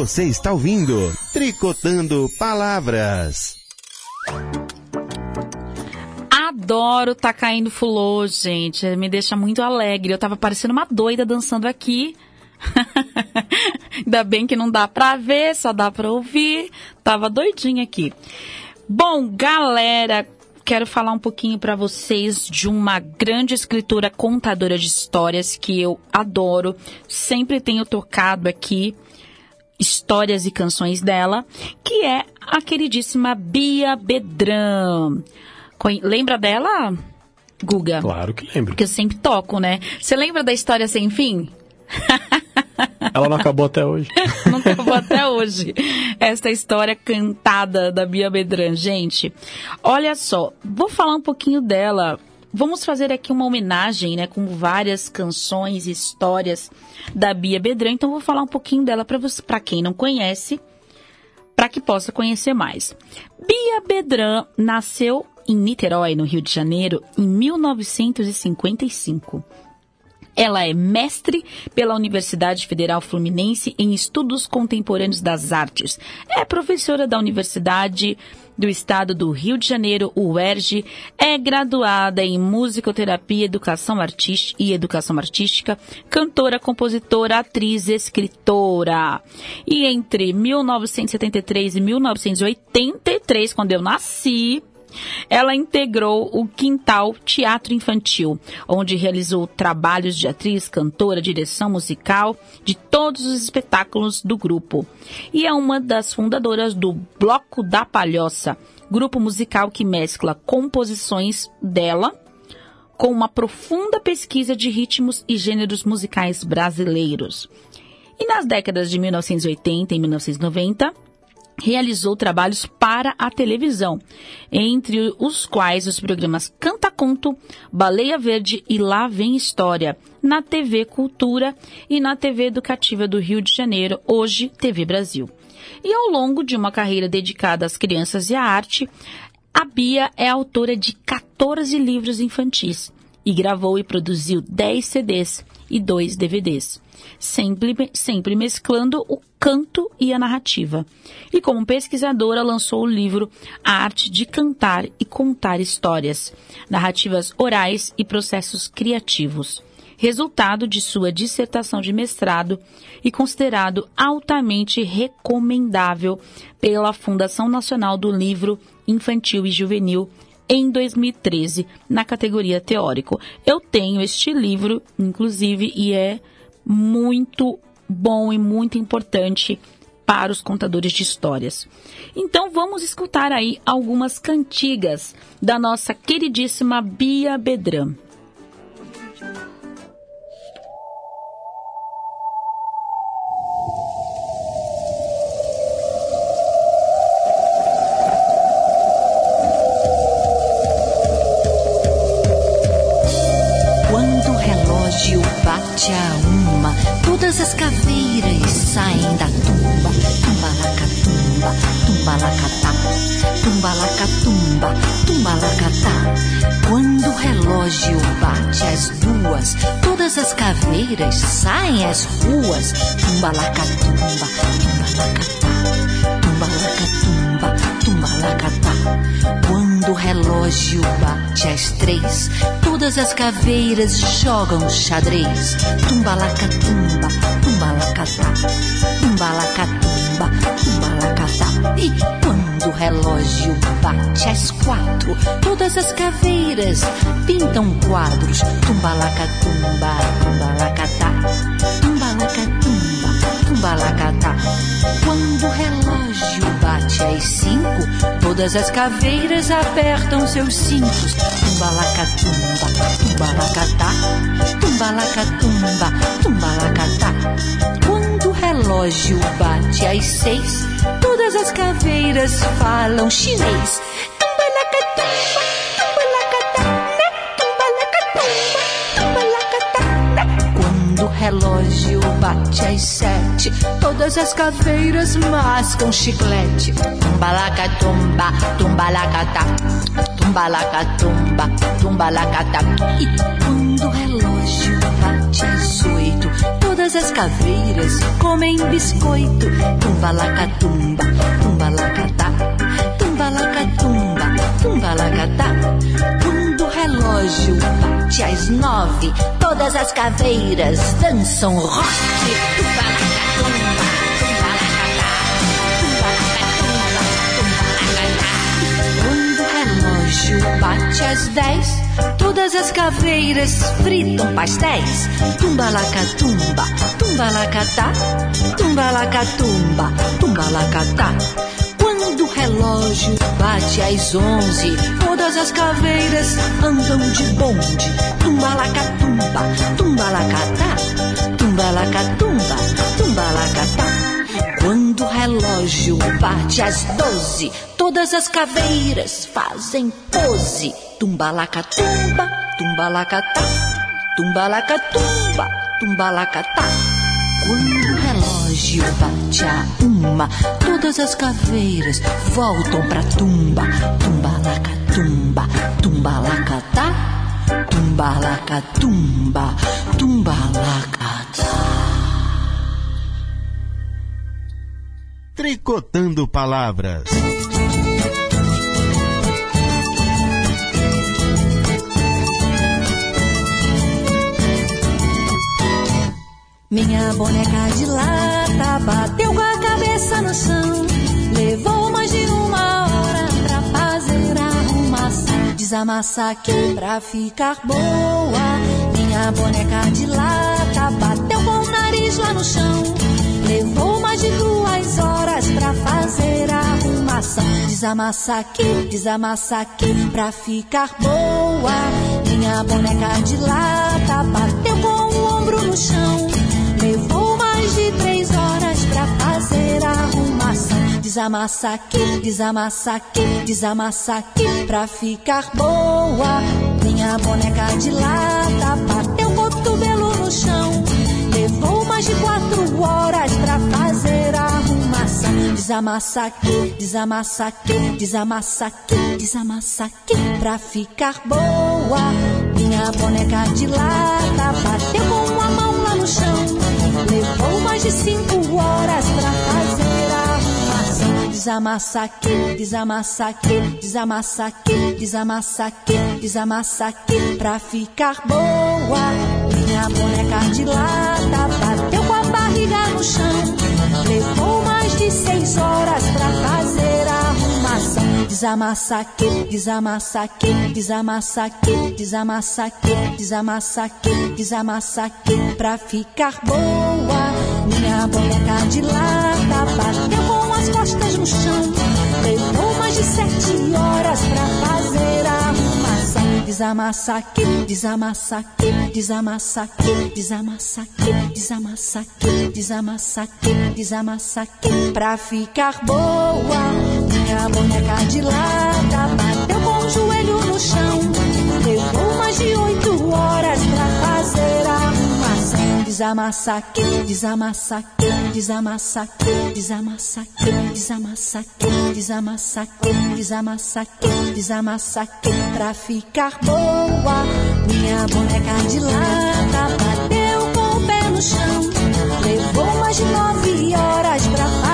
Você está ouvindo Tricotando Palavras. Adoro tá caindo fulô, gente. Me deixa muito alegre. Eu tava parecendo uma doida dançando aqui. Ainda bem que não dá pra ver, só dá pra ouvir. Tava doidinha aqui. Bom, galera, quero falar um pouquinho para vocês de uma grande escritora contadora de histórias que eu adoro. Sempre tenho tocado aqui histórias e canções dela, que é a queridíssima Bia Bedran. Lembra dela, Guga? Claro que lembro. Porque eu sempre toco, né? Você lembra da história sem fim? Ela não acabou até hoje. Não acabou até hoje. Esta história cantada da Bia Bedran. Gente, olha só, vou falar um pouquinho dela. Vamos fazer aqui uma homenagem, né, com várias canções e histórias da Bia Bedran. Então, vou falar um pouquinho dela para você, para quem não conhece, para que possa conhecer mais. Bia Bedran nasceu em Niterói, no Rio de Janeiro, em 1955. Ela é mestre pela Universidade Federal Fluminense em Estudos Contemporâneos das Artes. É professora da Universidade do Estado do Rio de Janeiro, UERJ. É graduada em Musicoterapia Educação Artística e Educação Artística, cantora, compositora, atriz, escritora. E entre 1973 e 1983, quando eu nasci, ela integrou o Quintal Teatro Infantil, onde realizou trabalhos de atriz, cantora, direção musical de todos os espetáculos do grupo. E é uma das fundadoras do Bloco da Palhoça, grupo musical que mescla composições dela com uma profunda pesquisa de ritmos e gêneros musicais brasileiros. E nas décadas de 1980 e 1990, realizou trabalhos para a televisão, entre os quais os programas Canta Conto, Baleia Verde e Lá Vem História, na TV Cultura e na TV Educativa do Rio de Janeiro, hoje TV Brasil. E ao longo de uma carreira dedicada às crianças e à arte, a Bia é autora de 14 livros infantis e gravou e produziu 10 CDs e 2 DVDs, sempre, sempre mesclando o canto e a narrativa. E como pesquisadora, lançou o livro A Arte de Cantar e Contar Histórias, narrativas orais e processos criativos, resultado de sua dissertação de mestrado e considerado altamente recomendável pela Fundação Nacional do Livro Infantil e Juvenil em 2013, na categoria teórico. Eu tenho este livro, inclusive, e é muito bom e muito importante para os contadores de histórias. Então vamos escutar aí algumas cantigas da nossa queridíssima Bia Bedram. Caveiras saem às ruas. Tumbalacatumba, tumbalacatá, tumbalacatumba, tumbalacatá. Quando o relógio bate às três, todas as caveiras jogam xadrez. Tumbalacatumba, tumbalacatá, tumbalacatumba, tumbalacatá. E quando o relógio bate às quatro, todas as caveiras pintam quadros. Tumbalacatumba, tumbalacatá, tumbalacatá. Quando o relógio bate às cinco, todas as caveiras apertam seus cintos. Tumbalacatumba, tumbalacatá, tumbalacatumba, tumbalacatá. Quando o relógio bate às seis, todas as caveiras falam chinês. Quando o relógio bate às sete, todas as caveiras mascam chiclete. Tumbalacatumba, tumbalacatá, tumbalacatumba, tumbalacatá. E quando o relógio bate às oito, todas as caveiras comem biscoito. Tumba lacatumba, tumba lacatá, tumba lacatumba, tumba lacatá. Quando o relógio bate noite às nove, todas as caveiras dançam rock. Quando o relógio bate às dez, todas as caveiras fritam pastéis. Tumbalacatumba, tumbalacatá, tumbalacatumba, tumbalacatá. Quando o relógio bate às onze. Todas as caveiras andam de bonde. Tumbalacatumba, tumbalacatá, tumbalacatumba, tumbalacatá. Quando o relógio bate às doze, todas as caveiras fazem pose. Tumbalacatumba, tumbalacatá, tumbalacatumba, tumbalacatá. Quando surgiu bate a uma, todas as caveiras voltam pra tumba, tumba laca tumba, tumba laca tá, tumba laca tumba, tumba laca. Tá. Tricotando palavras. Minha boneca de lata bateu com a cabeça no chão. Levou mais de uma hora pra fazer a arrumação. Desamassa aqui pra ficar boa. Minha boneca de lata bateu com o nariz lá no chão. Levou mais de duas horas pra fazer a arrumação. Desamassa aqui, desamassa aqui pra ficar boa. Minha boneca de lata bateu com o ombro no chão. De três horas pra fazer a arrumação. Desamassa aqui, desamassa aqui, desamassa aqui pra ficar boa. Minha boneca de lata bateu o cotovelo no chão. Levou mais de quatro horas pra fazer a arrumação. Desamassa aqui, desamassa aqui, desamassa aqui, desamassa aqui pra ficar boa. Minha boneca de lata bateu com a mão lá no chão. Mais de cinco horas pra fazer a arrumação. Desamassa aqui, desamassa aqui, desamassa aqui, desamassa aqui, desamassa aqui pra ficar boa. Minha boneca de lata bateu com a barriga no chão. Levou mais de seis horas pra fazer a arrumação. Desamassa aqui, desamassa aqui, desamassa aqui, desamassa aqui, desamassa aqui, desamassa aqui pra ficar boa. Minha boneca de lata bateu com as costas no chão. Levou mais de sete horas pra fazer a arrumação. Desamassa aqui, desamassa aqui, desamassa aqui, desamassa aqui, desamassa aqui, desamassa aqui, desamassa aqui pra ficar boa. Minha boneca de lata bateu com o joelho no chão. Levou mais de oito Desamassa desamassa desamassa desamassa desamassa desamassa desamassa desamassa pra ficar boa. Minha boneca de lata bateu com o pé no chão. Levou mais de nove horas pra.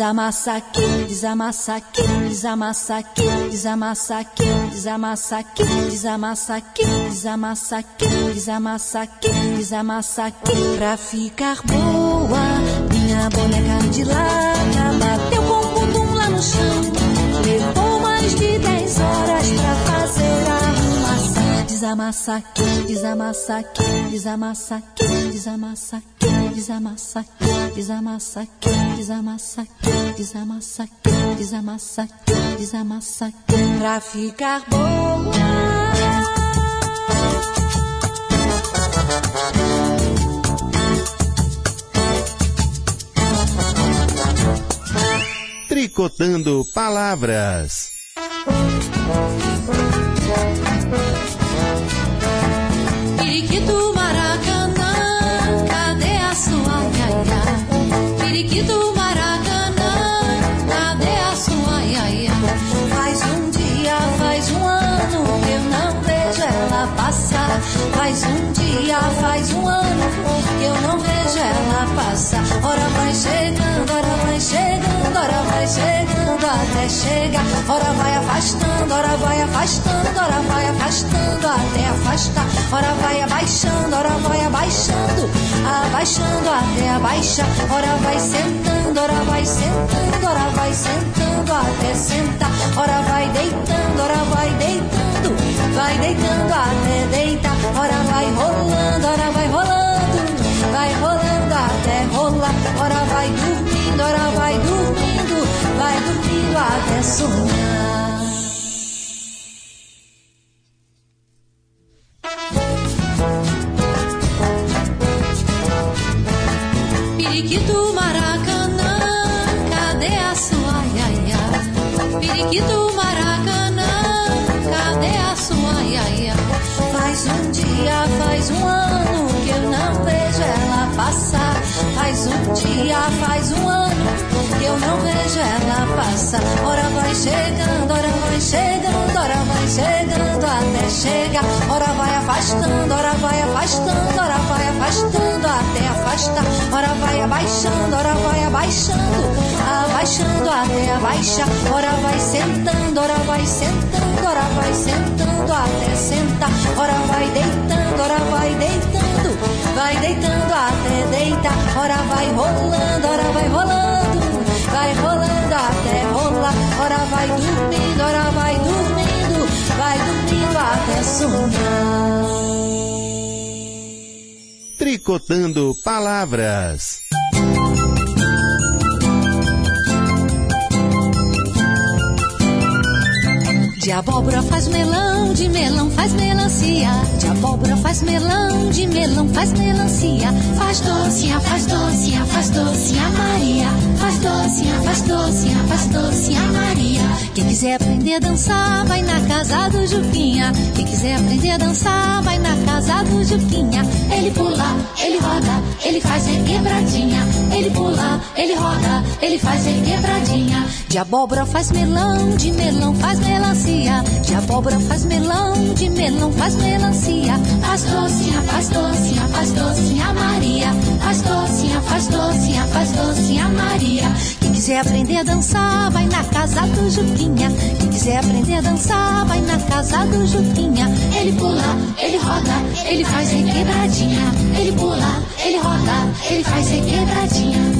Desamassa aqui, desamassa aqui, desamassa aqui, desamassa aqui, desamassa aqui, desamassa aqui, desamassa aqui, desamassa aqui, desamassa aqui pra ficar boa. Minha boneca de lata bateu com o bumbum lá no chão. Levou mais de dez horas pra fazer a arrumação. Desamassa aqui, desamassa aqui, desamassa aqui, desamassa aqui, desamassa desamassa desamassa desamassa desamassa desamassa pra ficar boa. Tricotando Palavras. Periquito Maracanã, cadê a sua? Faz um dia, faz um ano que eu não vejo ela passar. Faz um dia, faz um ano que eu não vejo ela passar. Ora vai chegando, ora chegando até chegar. Ora vai afastando, ora vai afastando, ora vai afastando até afastar. Ora vai abaixando, ora vai abaixando, abaixando até abaixar. Ora vai sentando, ora vai sentando, ora vai sentando até sentar. Ora vai deitando, ora vai deitando, vai deitando até deitar. Ora vai rolando, ora vai até sonhar. Periquito Maracanã, cadê a sua iaia? Periquito Maracanã, cadê a sua iaia? Faz um dia, faz um ano que eu não vejo ela passar. Faz um dia, faz um ano eu não vejo ela passar. Ora vai chegando, ora vai chegando, ora vai chegando até chegar. Ora vai afastando, ora vai afastando, ora vai afastando até afastar. Ora vai abaixando, ora vai abaixando, abaixando até abaixar. Ora vai sentando, ora vai sentando, ora vai sentando até sentar. Ora vai deitando, ora vai deitando, vai deitando até deitar. Ora vai rolando, ora vai rolando, vai rolando até rolar. Ora vai dormindo, ora vai dormindo, vai dormindo até sonhar. Tricotando palavras. De abóbora faz melão, de melão faz melancia. De abóbora faz melão, de melão faz melancia. Faz docinha, faz docinha, faz docinha Maria. Faz docinha, faz docinha, faz docinha Maria. Quem quiser aprender a dançar, vai na casa do Juquinha. Quem quiser aprender a dançar, vai na casa do Juquinha. Ele pula, ele roda, ele faz quebradinha. Ele pula, ele roda, ele faz quebradinha. De abóbora faz melão, de melão faz melancia. De abóbora faz melão, de melão faz melancia. Faz docinha, faz docinha, faz docinha Maria. Faz docinha, faz docinha, faz docinha Maria. Quem quiser aprender a dançar, vai na casa do Juquinha. Quem quiser aprender a dançar, vai na casa do Juquinha. Ele pula, ele roda, ele faz quebradinha. Ele pula, ele roda, ele faz quebradinha.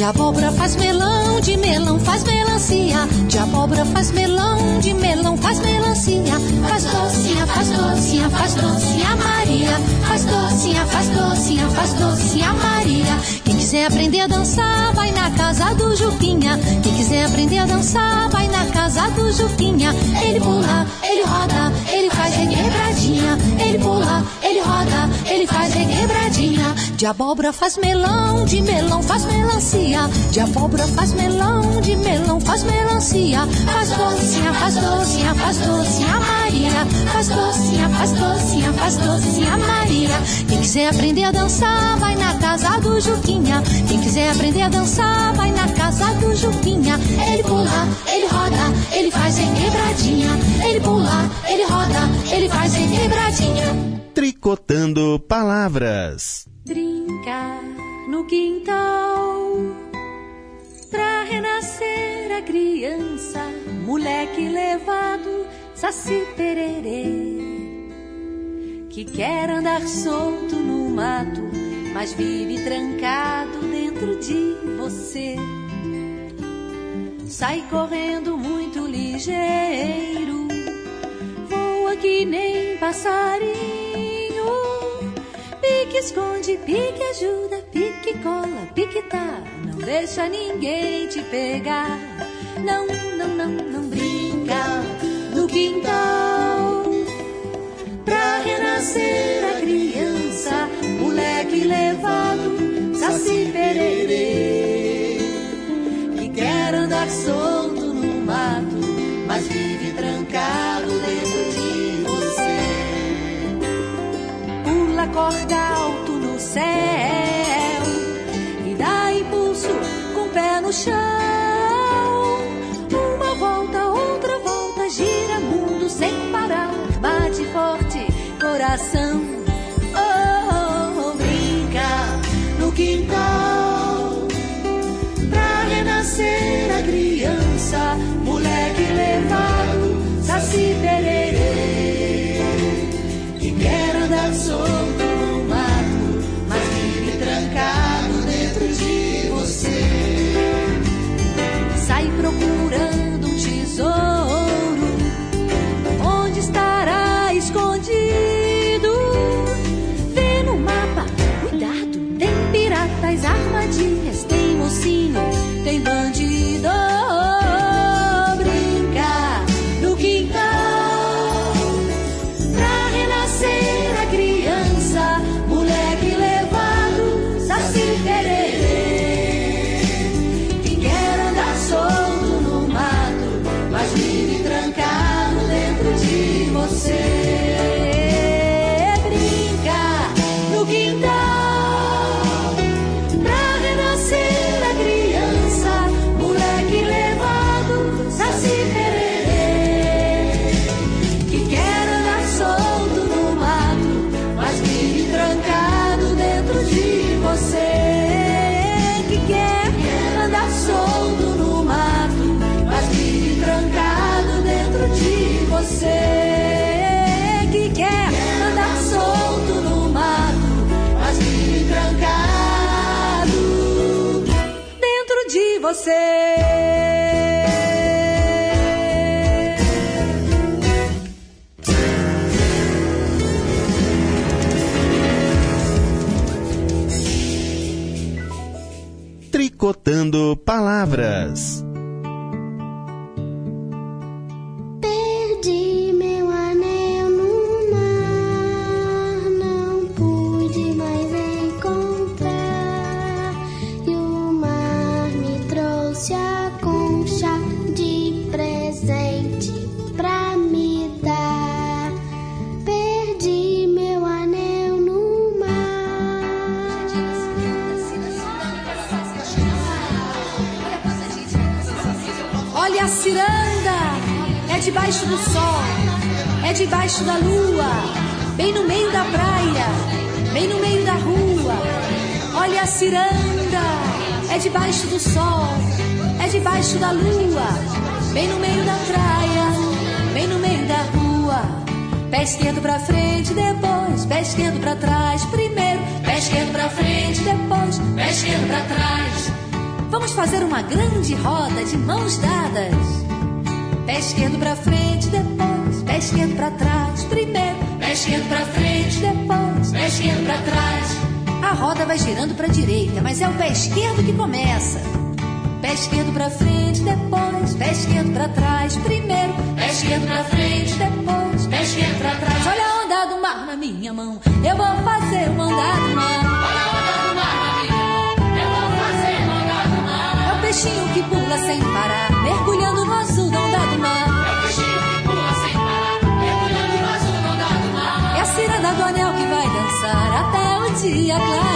De abóbora faz melão, de melão faz melancia. De abóbora faz melão, de melão faz melancia. Faz docinha, faz docinha, faz docinha Maria. Faz docinha, faz docinha, faz docinha Maria. Quem quiser aprender a dançar, vai na casa do Juquinha. Quem quiser aprender a dançar, vai na casa do Juquinha. Ele pula, ele roda, ele faz quebradinha. Ele pula, ele roda, ele faz quebradinha. De abóbora faz melão, de melão faz melancia. De abóbora faz melão, de melão faz melancia. Faz docinha, faz docinha, faz docinha Maria. Faz docinha, faz docinha, faz docinha Maria. Quem quiser aprender a dançar, vai na casa do Juquinha. Quem quiser aprender a dançar, vai na casa do Juquinha. Ele pula, ele roda, ele faz em quebradinha. Ele pula, ele roda, ele faz em quebradinha. Tricotando palavras. Brincar no quintal pra renascer a criança, moleque levado, saci pererê, que quer andar solto no mato, mas vive trancado dentro de você. Sai correndo muito ligeiro, voa que nem passarinho, pique esconde, pique ajuda, pique cola, pique tá, não deixa ninguém te pegar. Não, não, não, não brinca no quintal. Pra renascer a criança, moleque levado, saci pererê. Que quer andar solto Pula corda alto no céu e dá impulso com o pé no chão. Uma volta, outra volta, forte coração. Oh, oh, brinca no quintal pra renascer a criança, moleque levado, saci tererê, que quer andar solto um palavras. Debaixo do sol, é debaixo da lua, bem no meio da praia, bem no meio da rua. Olha a ciranda, é debaixo do sol, é debaixo da lua, bem no meio da praia, bem no meio da rua. Pé esquerdo pra frente, depois, pé esquerdo pra trás, primeiro, pé esquerdo pra frente, depois, pé esquerdo pra trás. Vamos fazer uma grande roda de mãos dadas. Pé esquerdo pra frente, depois, pé esquerdo pra trás, primeiro, pé esquerdo pra frente, depois, pé esquerdo pra trás. A roda vai girando pra direita, mas é o pé esquerdo que começa. Pé esquerdo pra frente, depois, pé esquerdo pra trás, primeiro, pé esquerdo pra frente, depois, pé esquerdo pra trás. Olha a onda do mar na minha mão, eu vou fazer uma onda do mar. Olha a onda do mar na minha mão, eu vou fazer uma onda do mar. É o peixinho que pula sem parar, dançar até o dia clarear.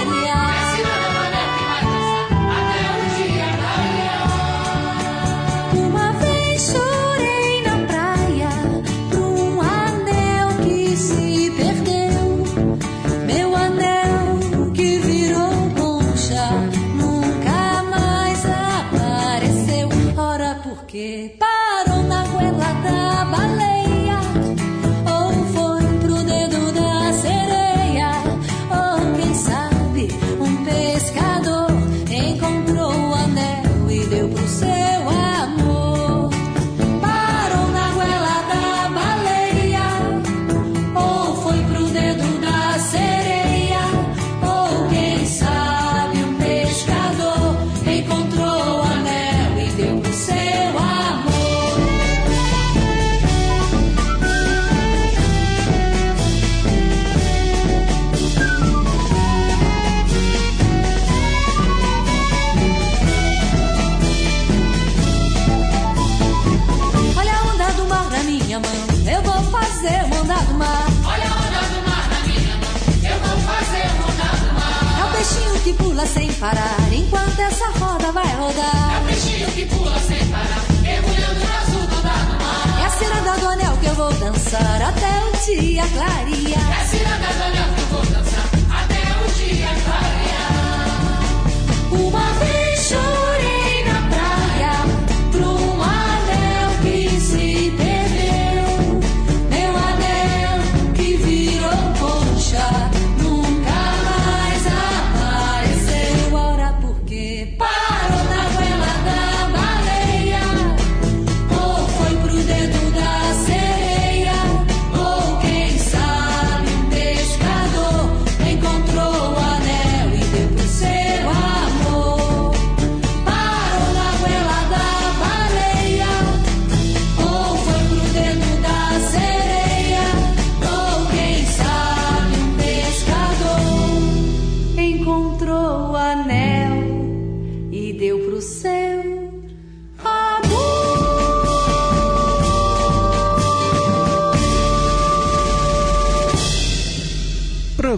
Parar, enquanto essa roda vai rodar. É o peixinho que pula sem parar, mergulhando no azul do mar. É a ciranda do anel que eu vou dançar até o dia clarear.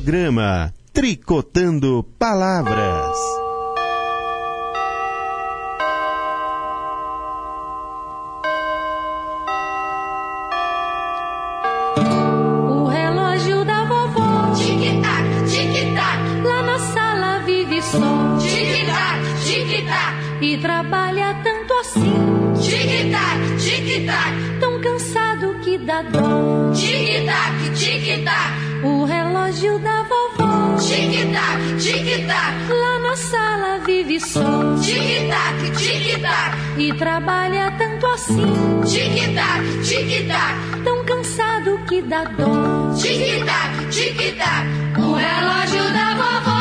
Programa Tricotando Palavras. O relógio da vovó. Tic-tac, tic-tac, lá na sala vive só. Tic-tac, tic-tac, e trabalha tanto assim, tic-tac, tic-tac, tão cansado que dá dó. tic-tac, tic-tac, O relógio da vovó. Tic-tac, tic-tac, lá na sala vive só. Tic-tac, tic-tac, e trabalha tanto assim, tic-tac, tic-tac, tão cansado que dá dó. tic-tac, tic-tac, o relógio da vovó.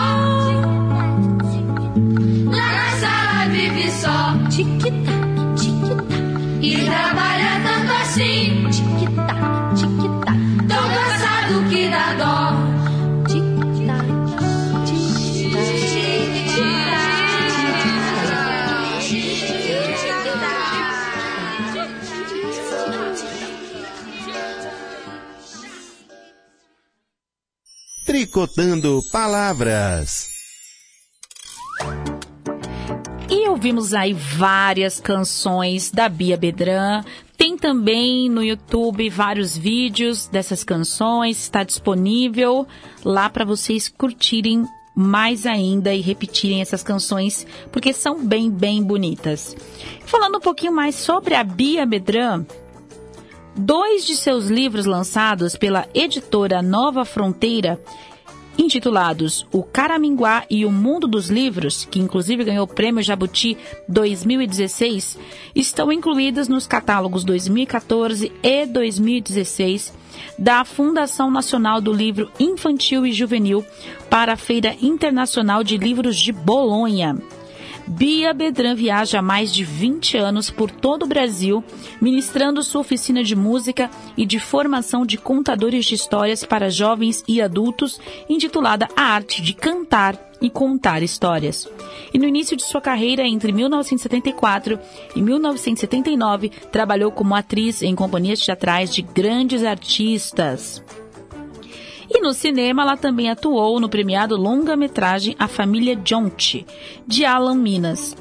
Lá na sala vive só. Tic-tac, tic-tac, e trabalha tanto assim, Tricotando Palavras. E ouvimos aí várias canções da Bia Bedran. Tem também no YouTube vários vídeos dessas canções, está disponível lá para vocês curtirem mais ainda e repetirem essas canções, porque são bem, bem bonitas. Falando um pouquinho mais sobre a Bia Bedran, dois de seus livros lançados pela editora Nova Fronteira intitulados O Caraminguá e o Mundo dos Livros, que inclusive ganhou o Prêmio Jabuti 2016, estão incluídas nos catálogos 2014 e 2016 da Fundação Nacional do Livro Infantil e Juvenil para a Feira Internacional de Livros de Bolonha. Bia Bedran viaja há mais de 20 anos por todo o Brasil, ministrando sua oficina de música e de formação de contadores de histórias para jovens e adultos, intitulada A Arte de Cantar e Contar Histórias. E no início de sua carreira, entre 1974 e 1979, trabalhou como atriz em companhias teatrais de grandes artistas. E no cinema, ela também atuou no premiado longa-metragem A Família Jonte, de Alan Minas.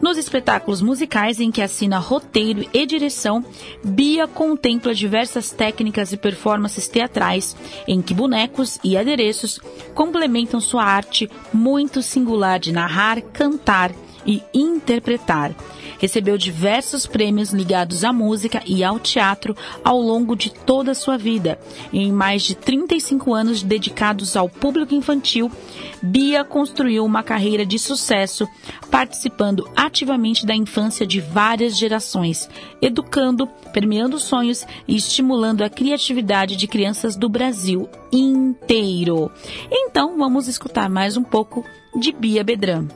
Nos espetáculos musicais em que assina roteiro e direção, Bia contempla diversas técnicas e performances teatrais em que bonecos e adereços complementam sua arte muito singular de narrar, cantar e interpretar. Recebeu diversos prêmios ligados à música e ao teatro ao longo de toda a sua vida. Em mais de 35 anos dedicados ao público infantil, Bia construiu uma carreira de sucesso, participando ativamente da infância de várias gerações, educando, permeando sonhos e estimulando a criatividade de crianças do Brasil inteiro. Então, vamos escutar mais um pouco de Bia Bedran.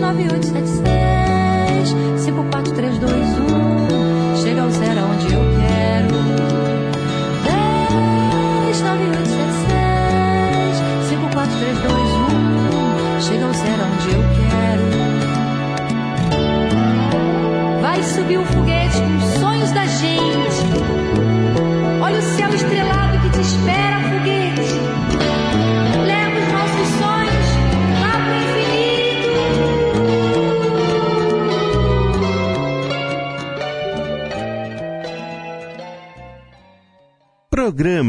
10, 9, 8, 7,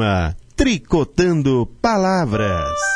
Programa Tricotando Palavras.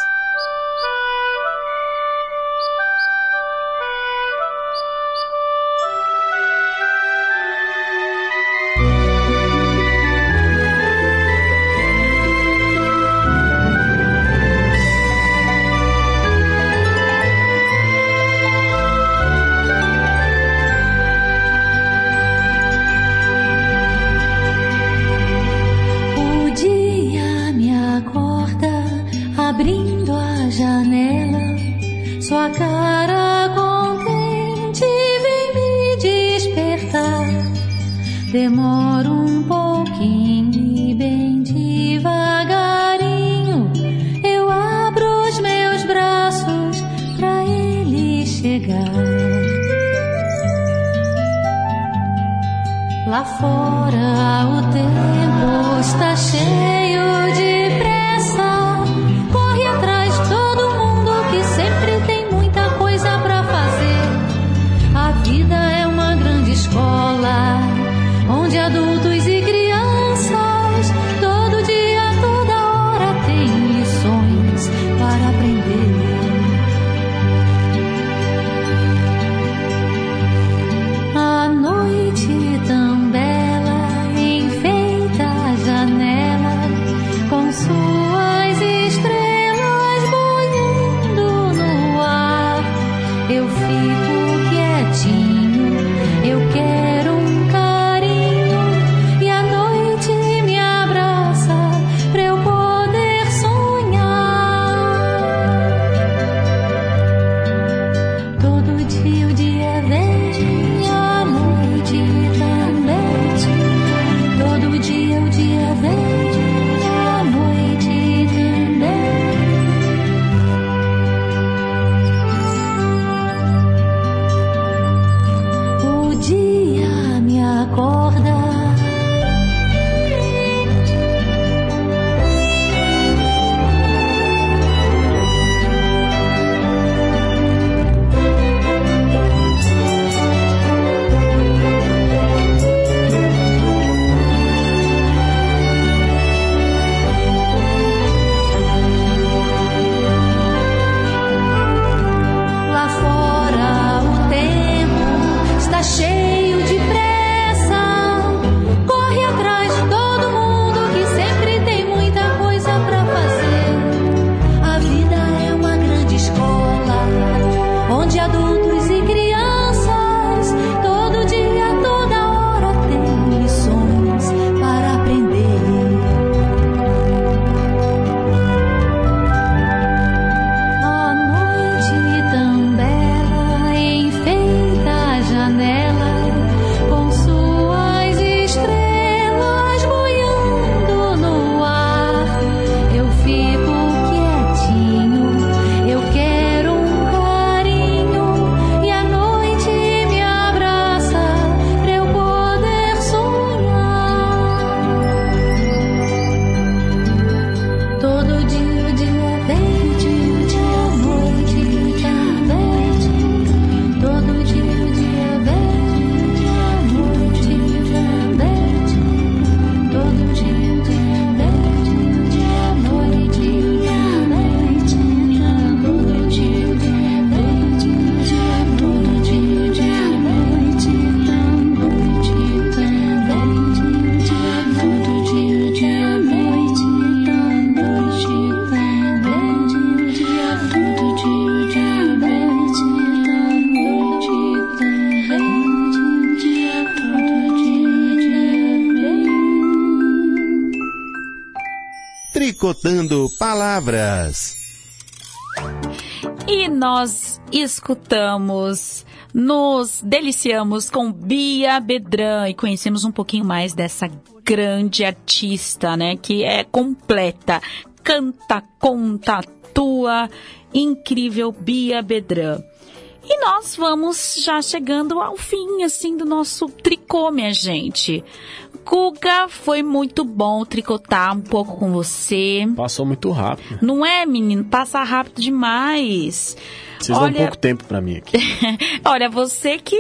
Escutamos, nos deliciamos com Bia Bedran e conhecemos um pouquinho mais dessa grande artista, né? Que é completa, canta, conta, atua, incrível Bia Bedran. E nós vamos já chegando ao fim, assim, do nosso tricô, minha gente. Guga, foi muito bom tricotar um pouco com você. Passou muito rápido. Não é, menino? Passa rápido demais. Vocês Olha, dão pouco tempo pra mim aqui. Olha, você que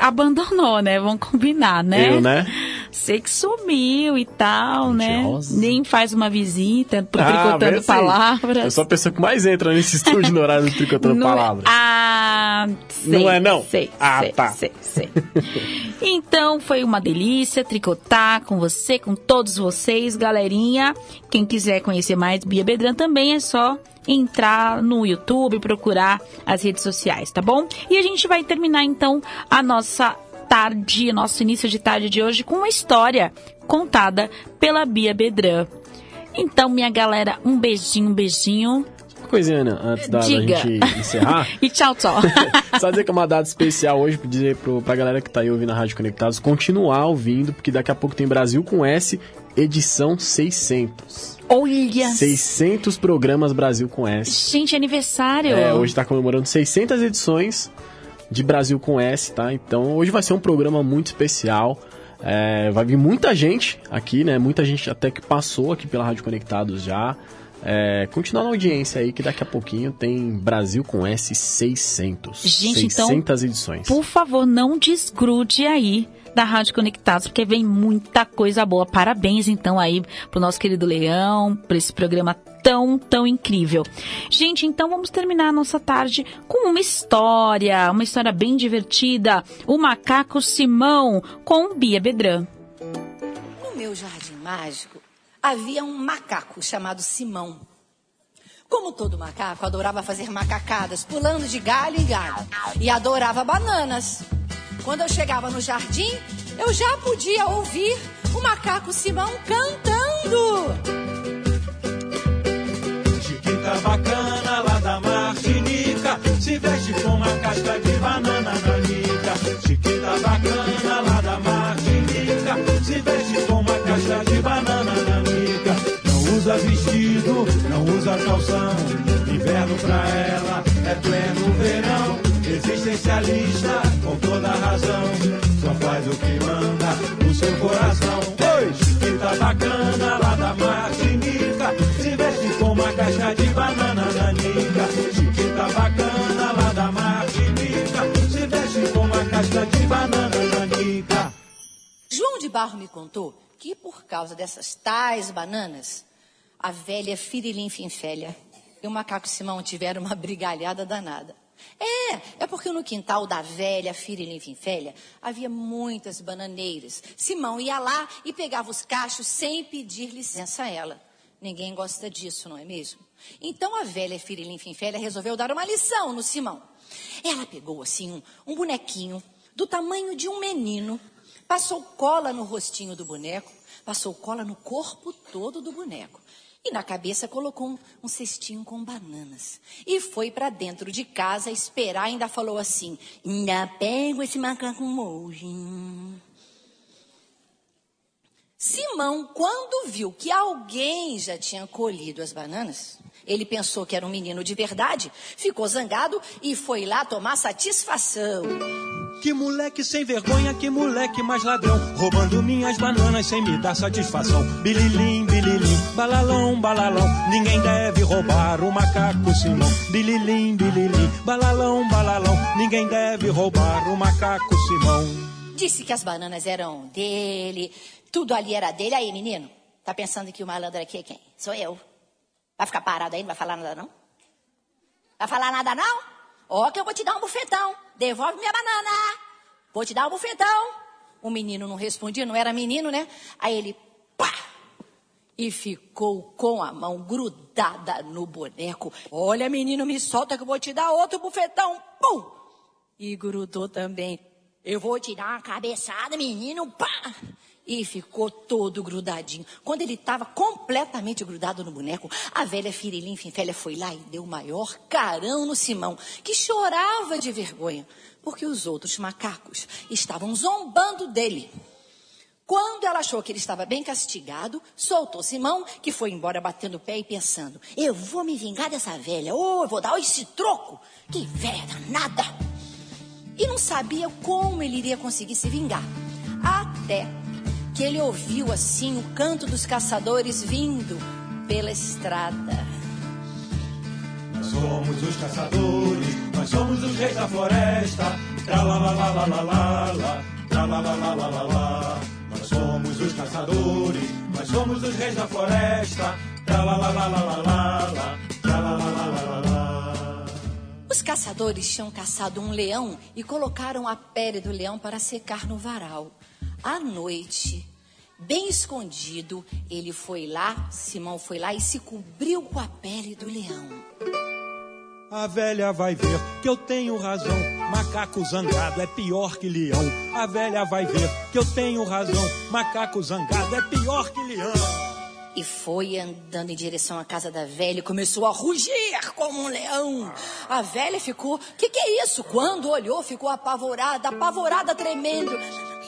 abandonou, né? Vamos combinar, né? Eu, né? Você que sumiu e tal, Mentirosa. né? Nem faz uma visita pro Ah, Tricotando sim. Palavras. Eu sou a pessoa que mais entra nesse estúdio no horário do Tricotando Não é- Palavras. Ah, sei, Não é, não? Sei, Ah, sei, tá. sei, sei. Então, foi uma delícia tricotar com você, com todos vocês, galerinha. Quem quiser conhecer mais Bia Bedran também é só entrar no YouTube, procurar as redes sociais, tá bom? E a gente vai terminar então a nossa tarde, nosso início de tarde de hoje com uma história contada pela Bia Bedran. Então, minha galera, um beijinho, um beijinho. Coisinha, Ana, antes da, da gente encerrar. E tchau, tchau. Só dizer que é uma data especial hoje, pra dizer pro, pra galera que tá aí ouvindo a Rádio Conectados, continuar ouvindo, porque daqui a pouco tem Brasil com S, edição 600. Olha! 600 programas Brasil com S. Gente, aniversário. É, hoje tá comemorando 600 edições de Brasil com S, tá? Então hoje vai ser um programa muito especial. É, vai vir muita gente aqui, né? Muita gente até que passou aqui pela Rádio Conectados já. É, continuar na audiência aí, que daqui a pouquinho tem Brasil com S 600. Gente, então, 600 edições. Por favor, não desgrude aí da Rádio Conectados, porque vem muita coisa boa. Parabéns, então, aí pro nosso querido Leão, por esse programa tão, tão incrível. Gente, então vamos terminar a nossa tarde com uma história, uma história bem divertida. O Macaco Simão, com Bia Bedran. No meu jardim mágico havia um macaco chamado Simão. Como todo macaco, adorava fazer macacadas, pulando de galho em galho. E adorava bananas. Quando eu chegava no jardim, eu já podia ouvir o macaco Simão cantando. Chiquita bacana lá da Martinica Se veste com uma casca de banana nanica Chiquita bacana usa vestido, não usa calção. Inverno pra ela é pleno verão. Existencialista com toda razão. Só faz o que manda no seu coração. Oi, Chiquita bacana lá da Martinica Se veste com uma casca de banana nanica Chiquita bacana lá da Martinica Se veste com uma casca de banana nanica João de Barro me contou que por causa dessas tais bananas, a velha Firilim Finfélia e o macaco Simão tiveram uma brigalhada danada. É, é porque no quintal da velha Firilim Finfélia havia muitas bananeiras. Simão ia lá e pegava os cachos sem pedir licença a ela. Ninguém gosta disso, não é mesmo? Então a velha Firilim Finfélia resolveu dar uma lição no Simão. Ela pegou assim um, um bonequinho do tamanho de um menino, passou cola no rostinho do boneco, passou cola no corpo todo do boneco. E na cabeça colocou um, um cestinho com bananas. E foi para dentro de casa esperar, ainda falou assim: ainda pego esse macaco hoje. Simão, quando viu que alguém já tinha colhido as bananas, ele pensou que era um menino de verdade, ficou zangado e foi lá tomar satisfação. Que moleque sem vergonha, que moleque mais ladrão Roubando minhas bananas sem me dar satisfação Bililim, bililim, balalão, balalão Ninguém deve roubar o macaco Simão Bililim, bililim, balalão, balalão Ninguém deve roubar o macaco Simão Disse que as bananas eram dele, tudo ali era dele. Aí, menino, tá pensando que o malandro aqui é quem? Sou eu. Vai ficar parado aí, não vai falar nada não? Vai falar nada não? Ó que eu vou te dar um bufetão. Devolve minha banana. Vou te dar um bufetão. O menino não respondia, não era menino, né? Aí ele, pá! E ficou com a mão grudada no boneco. Olha, menino, me solta que eu vou te dar outro bufetão. Pum! E grudou também. Eu vou te dar uma cabeçada, menino, pá! E ficou todo grudadinho. Quando ele estava completamente grudado no boneco, a velha Firilim Finfélia foi lá e deu o maior carão no Simão, que chorava de vergonha, porque os outros macacos estavam zombando dele. Quando ela achou que ele estava bem castigado, soltou Simão, que foi embora batendo o pé e pensando: Eu vou me vingar dessa velha, ou eu vou dar esse troco. Que velha danada! E não sabia como ele iria conseguir se vingar. Até que ele ouviu assim o canto dos caçadores vindo pela estrada. Nós somos os caçadores, nós somos os reis da floresta. Tra la la la la la la, tra la la la la la la. Nós somos os caçadores, nós somos os reis da floresta. Os caçadores tinham caçado um leão e colocaram a pele do leão para secar no varal. À noite, bem escondido, ele foi lá, Simão foi lá e se cobriu com a pele do leão. A velha vai ver que eu tenho razão. Macaco zangado é pior que leão. A velha vai ver que eu tenho razão. Macaco zangado é pior que leão. E foi andando em direção à casa da velha e começou a rugir como um leão. A velha ficou, que que é isso? Quando olhou, ficou apavorada, apavorada, tremendo.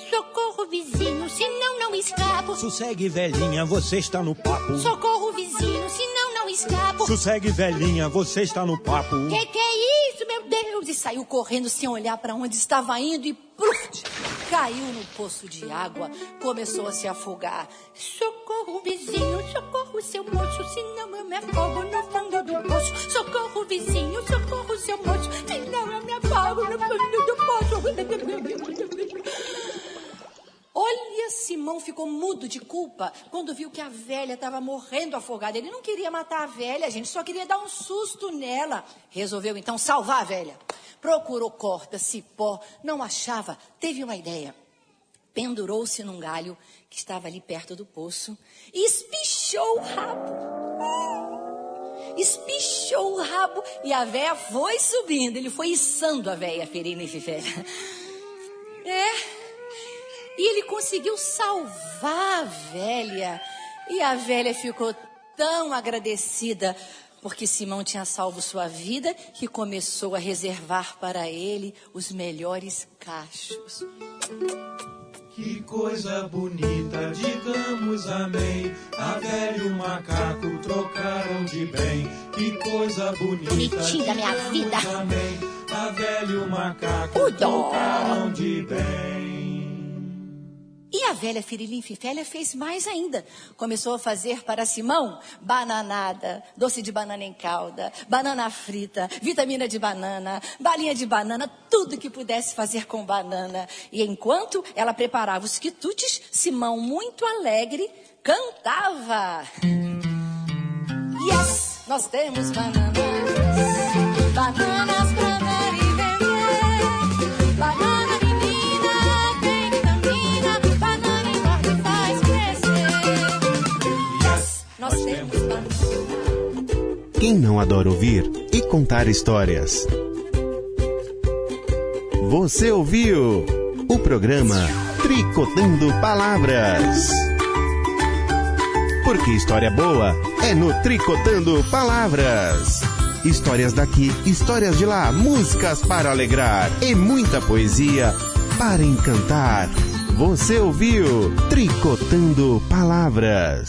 Socorro, vizinho, senão não escapo. Sossegue, velhinha, você está no papo. Socorro, vizinho, senão escapo. Sossegue, velhinha, você está no papo. Que que é isso, meu Deus? E saiu correndo sem olhar para onde estava indo e pluf, caiu no poço de água, começou a se afogar. Socorro, vizinho, socorro, seu moço, senão eu me afogo no fundo do poço. Socorro, vizinho, socorro, seu moço, senão eu me afogo no fundo do poço. Olha, Simão ficou mudo de culpa quando viu que a velha estava morrendo afogada. Ele não queria matar a velha, gente, só queria dar um susto nela. Resolveu então salvar a velha. Procurou corda, cipó, não achava, teve uma ideia. Pendurou-se num galho que estava ali perto do poço e espichou o rabo. Espichou o rabo e a véia foi subindo. Ele foi içando a véia, ferina e fifélia. É, e ele conseguiu salvar a velha. E a velha ficou tão agradecida porque Simão tinha salvo sua vida que começou a reservar para ele os melhores cachos. Que coisa bonita, digamos amém. A velha e o macaco trocaram de bem. Que coisa bonita, Bonitinho da minha digamos vida. amém. A velha e o macaco trocaram de bem. E a velha Firilim Fifélia fez mais ainda. Começou a fazer para Simão bananada, doce de banana em calda, banana frita, vitamina de banana, balinha de banana, tudo que pudesse fazer com banana. E enquanto ela preparava os quitutes, Simão, muito alegre, cantava. Yes, nós temos bananas, bananas Quem não adora ouvir e contar histórias? Você ouviu o programa Tricotando Palavras. Porque história boa é no Tricotando Palavras. Histórias daqui, histórias de lá, músicas para alegrar e muita poesia para encantar. Você ouviu Tricotando Palavras.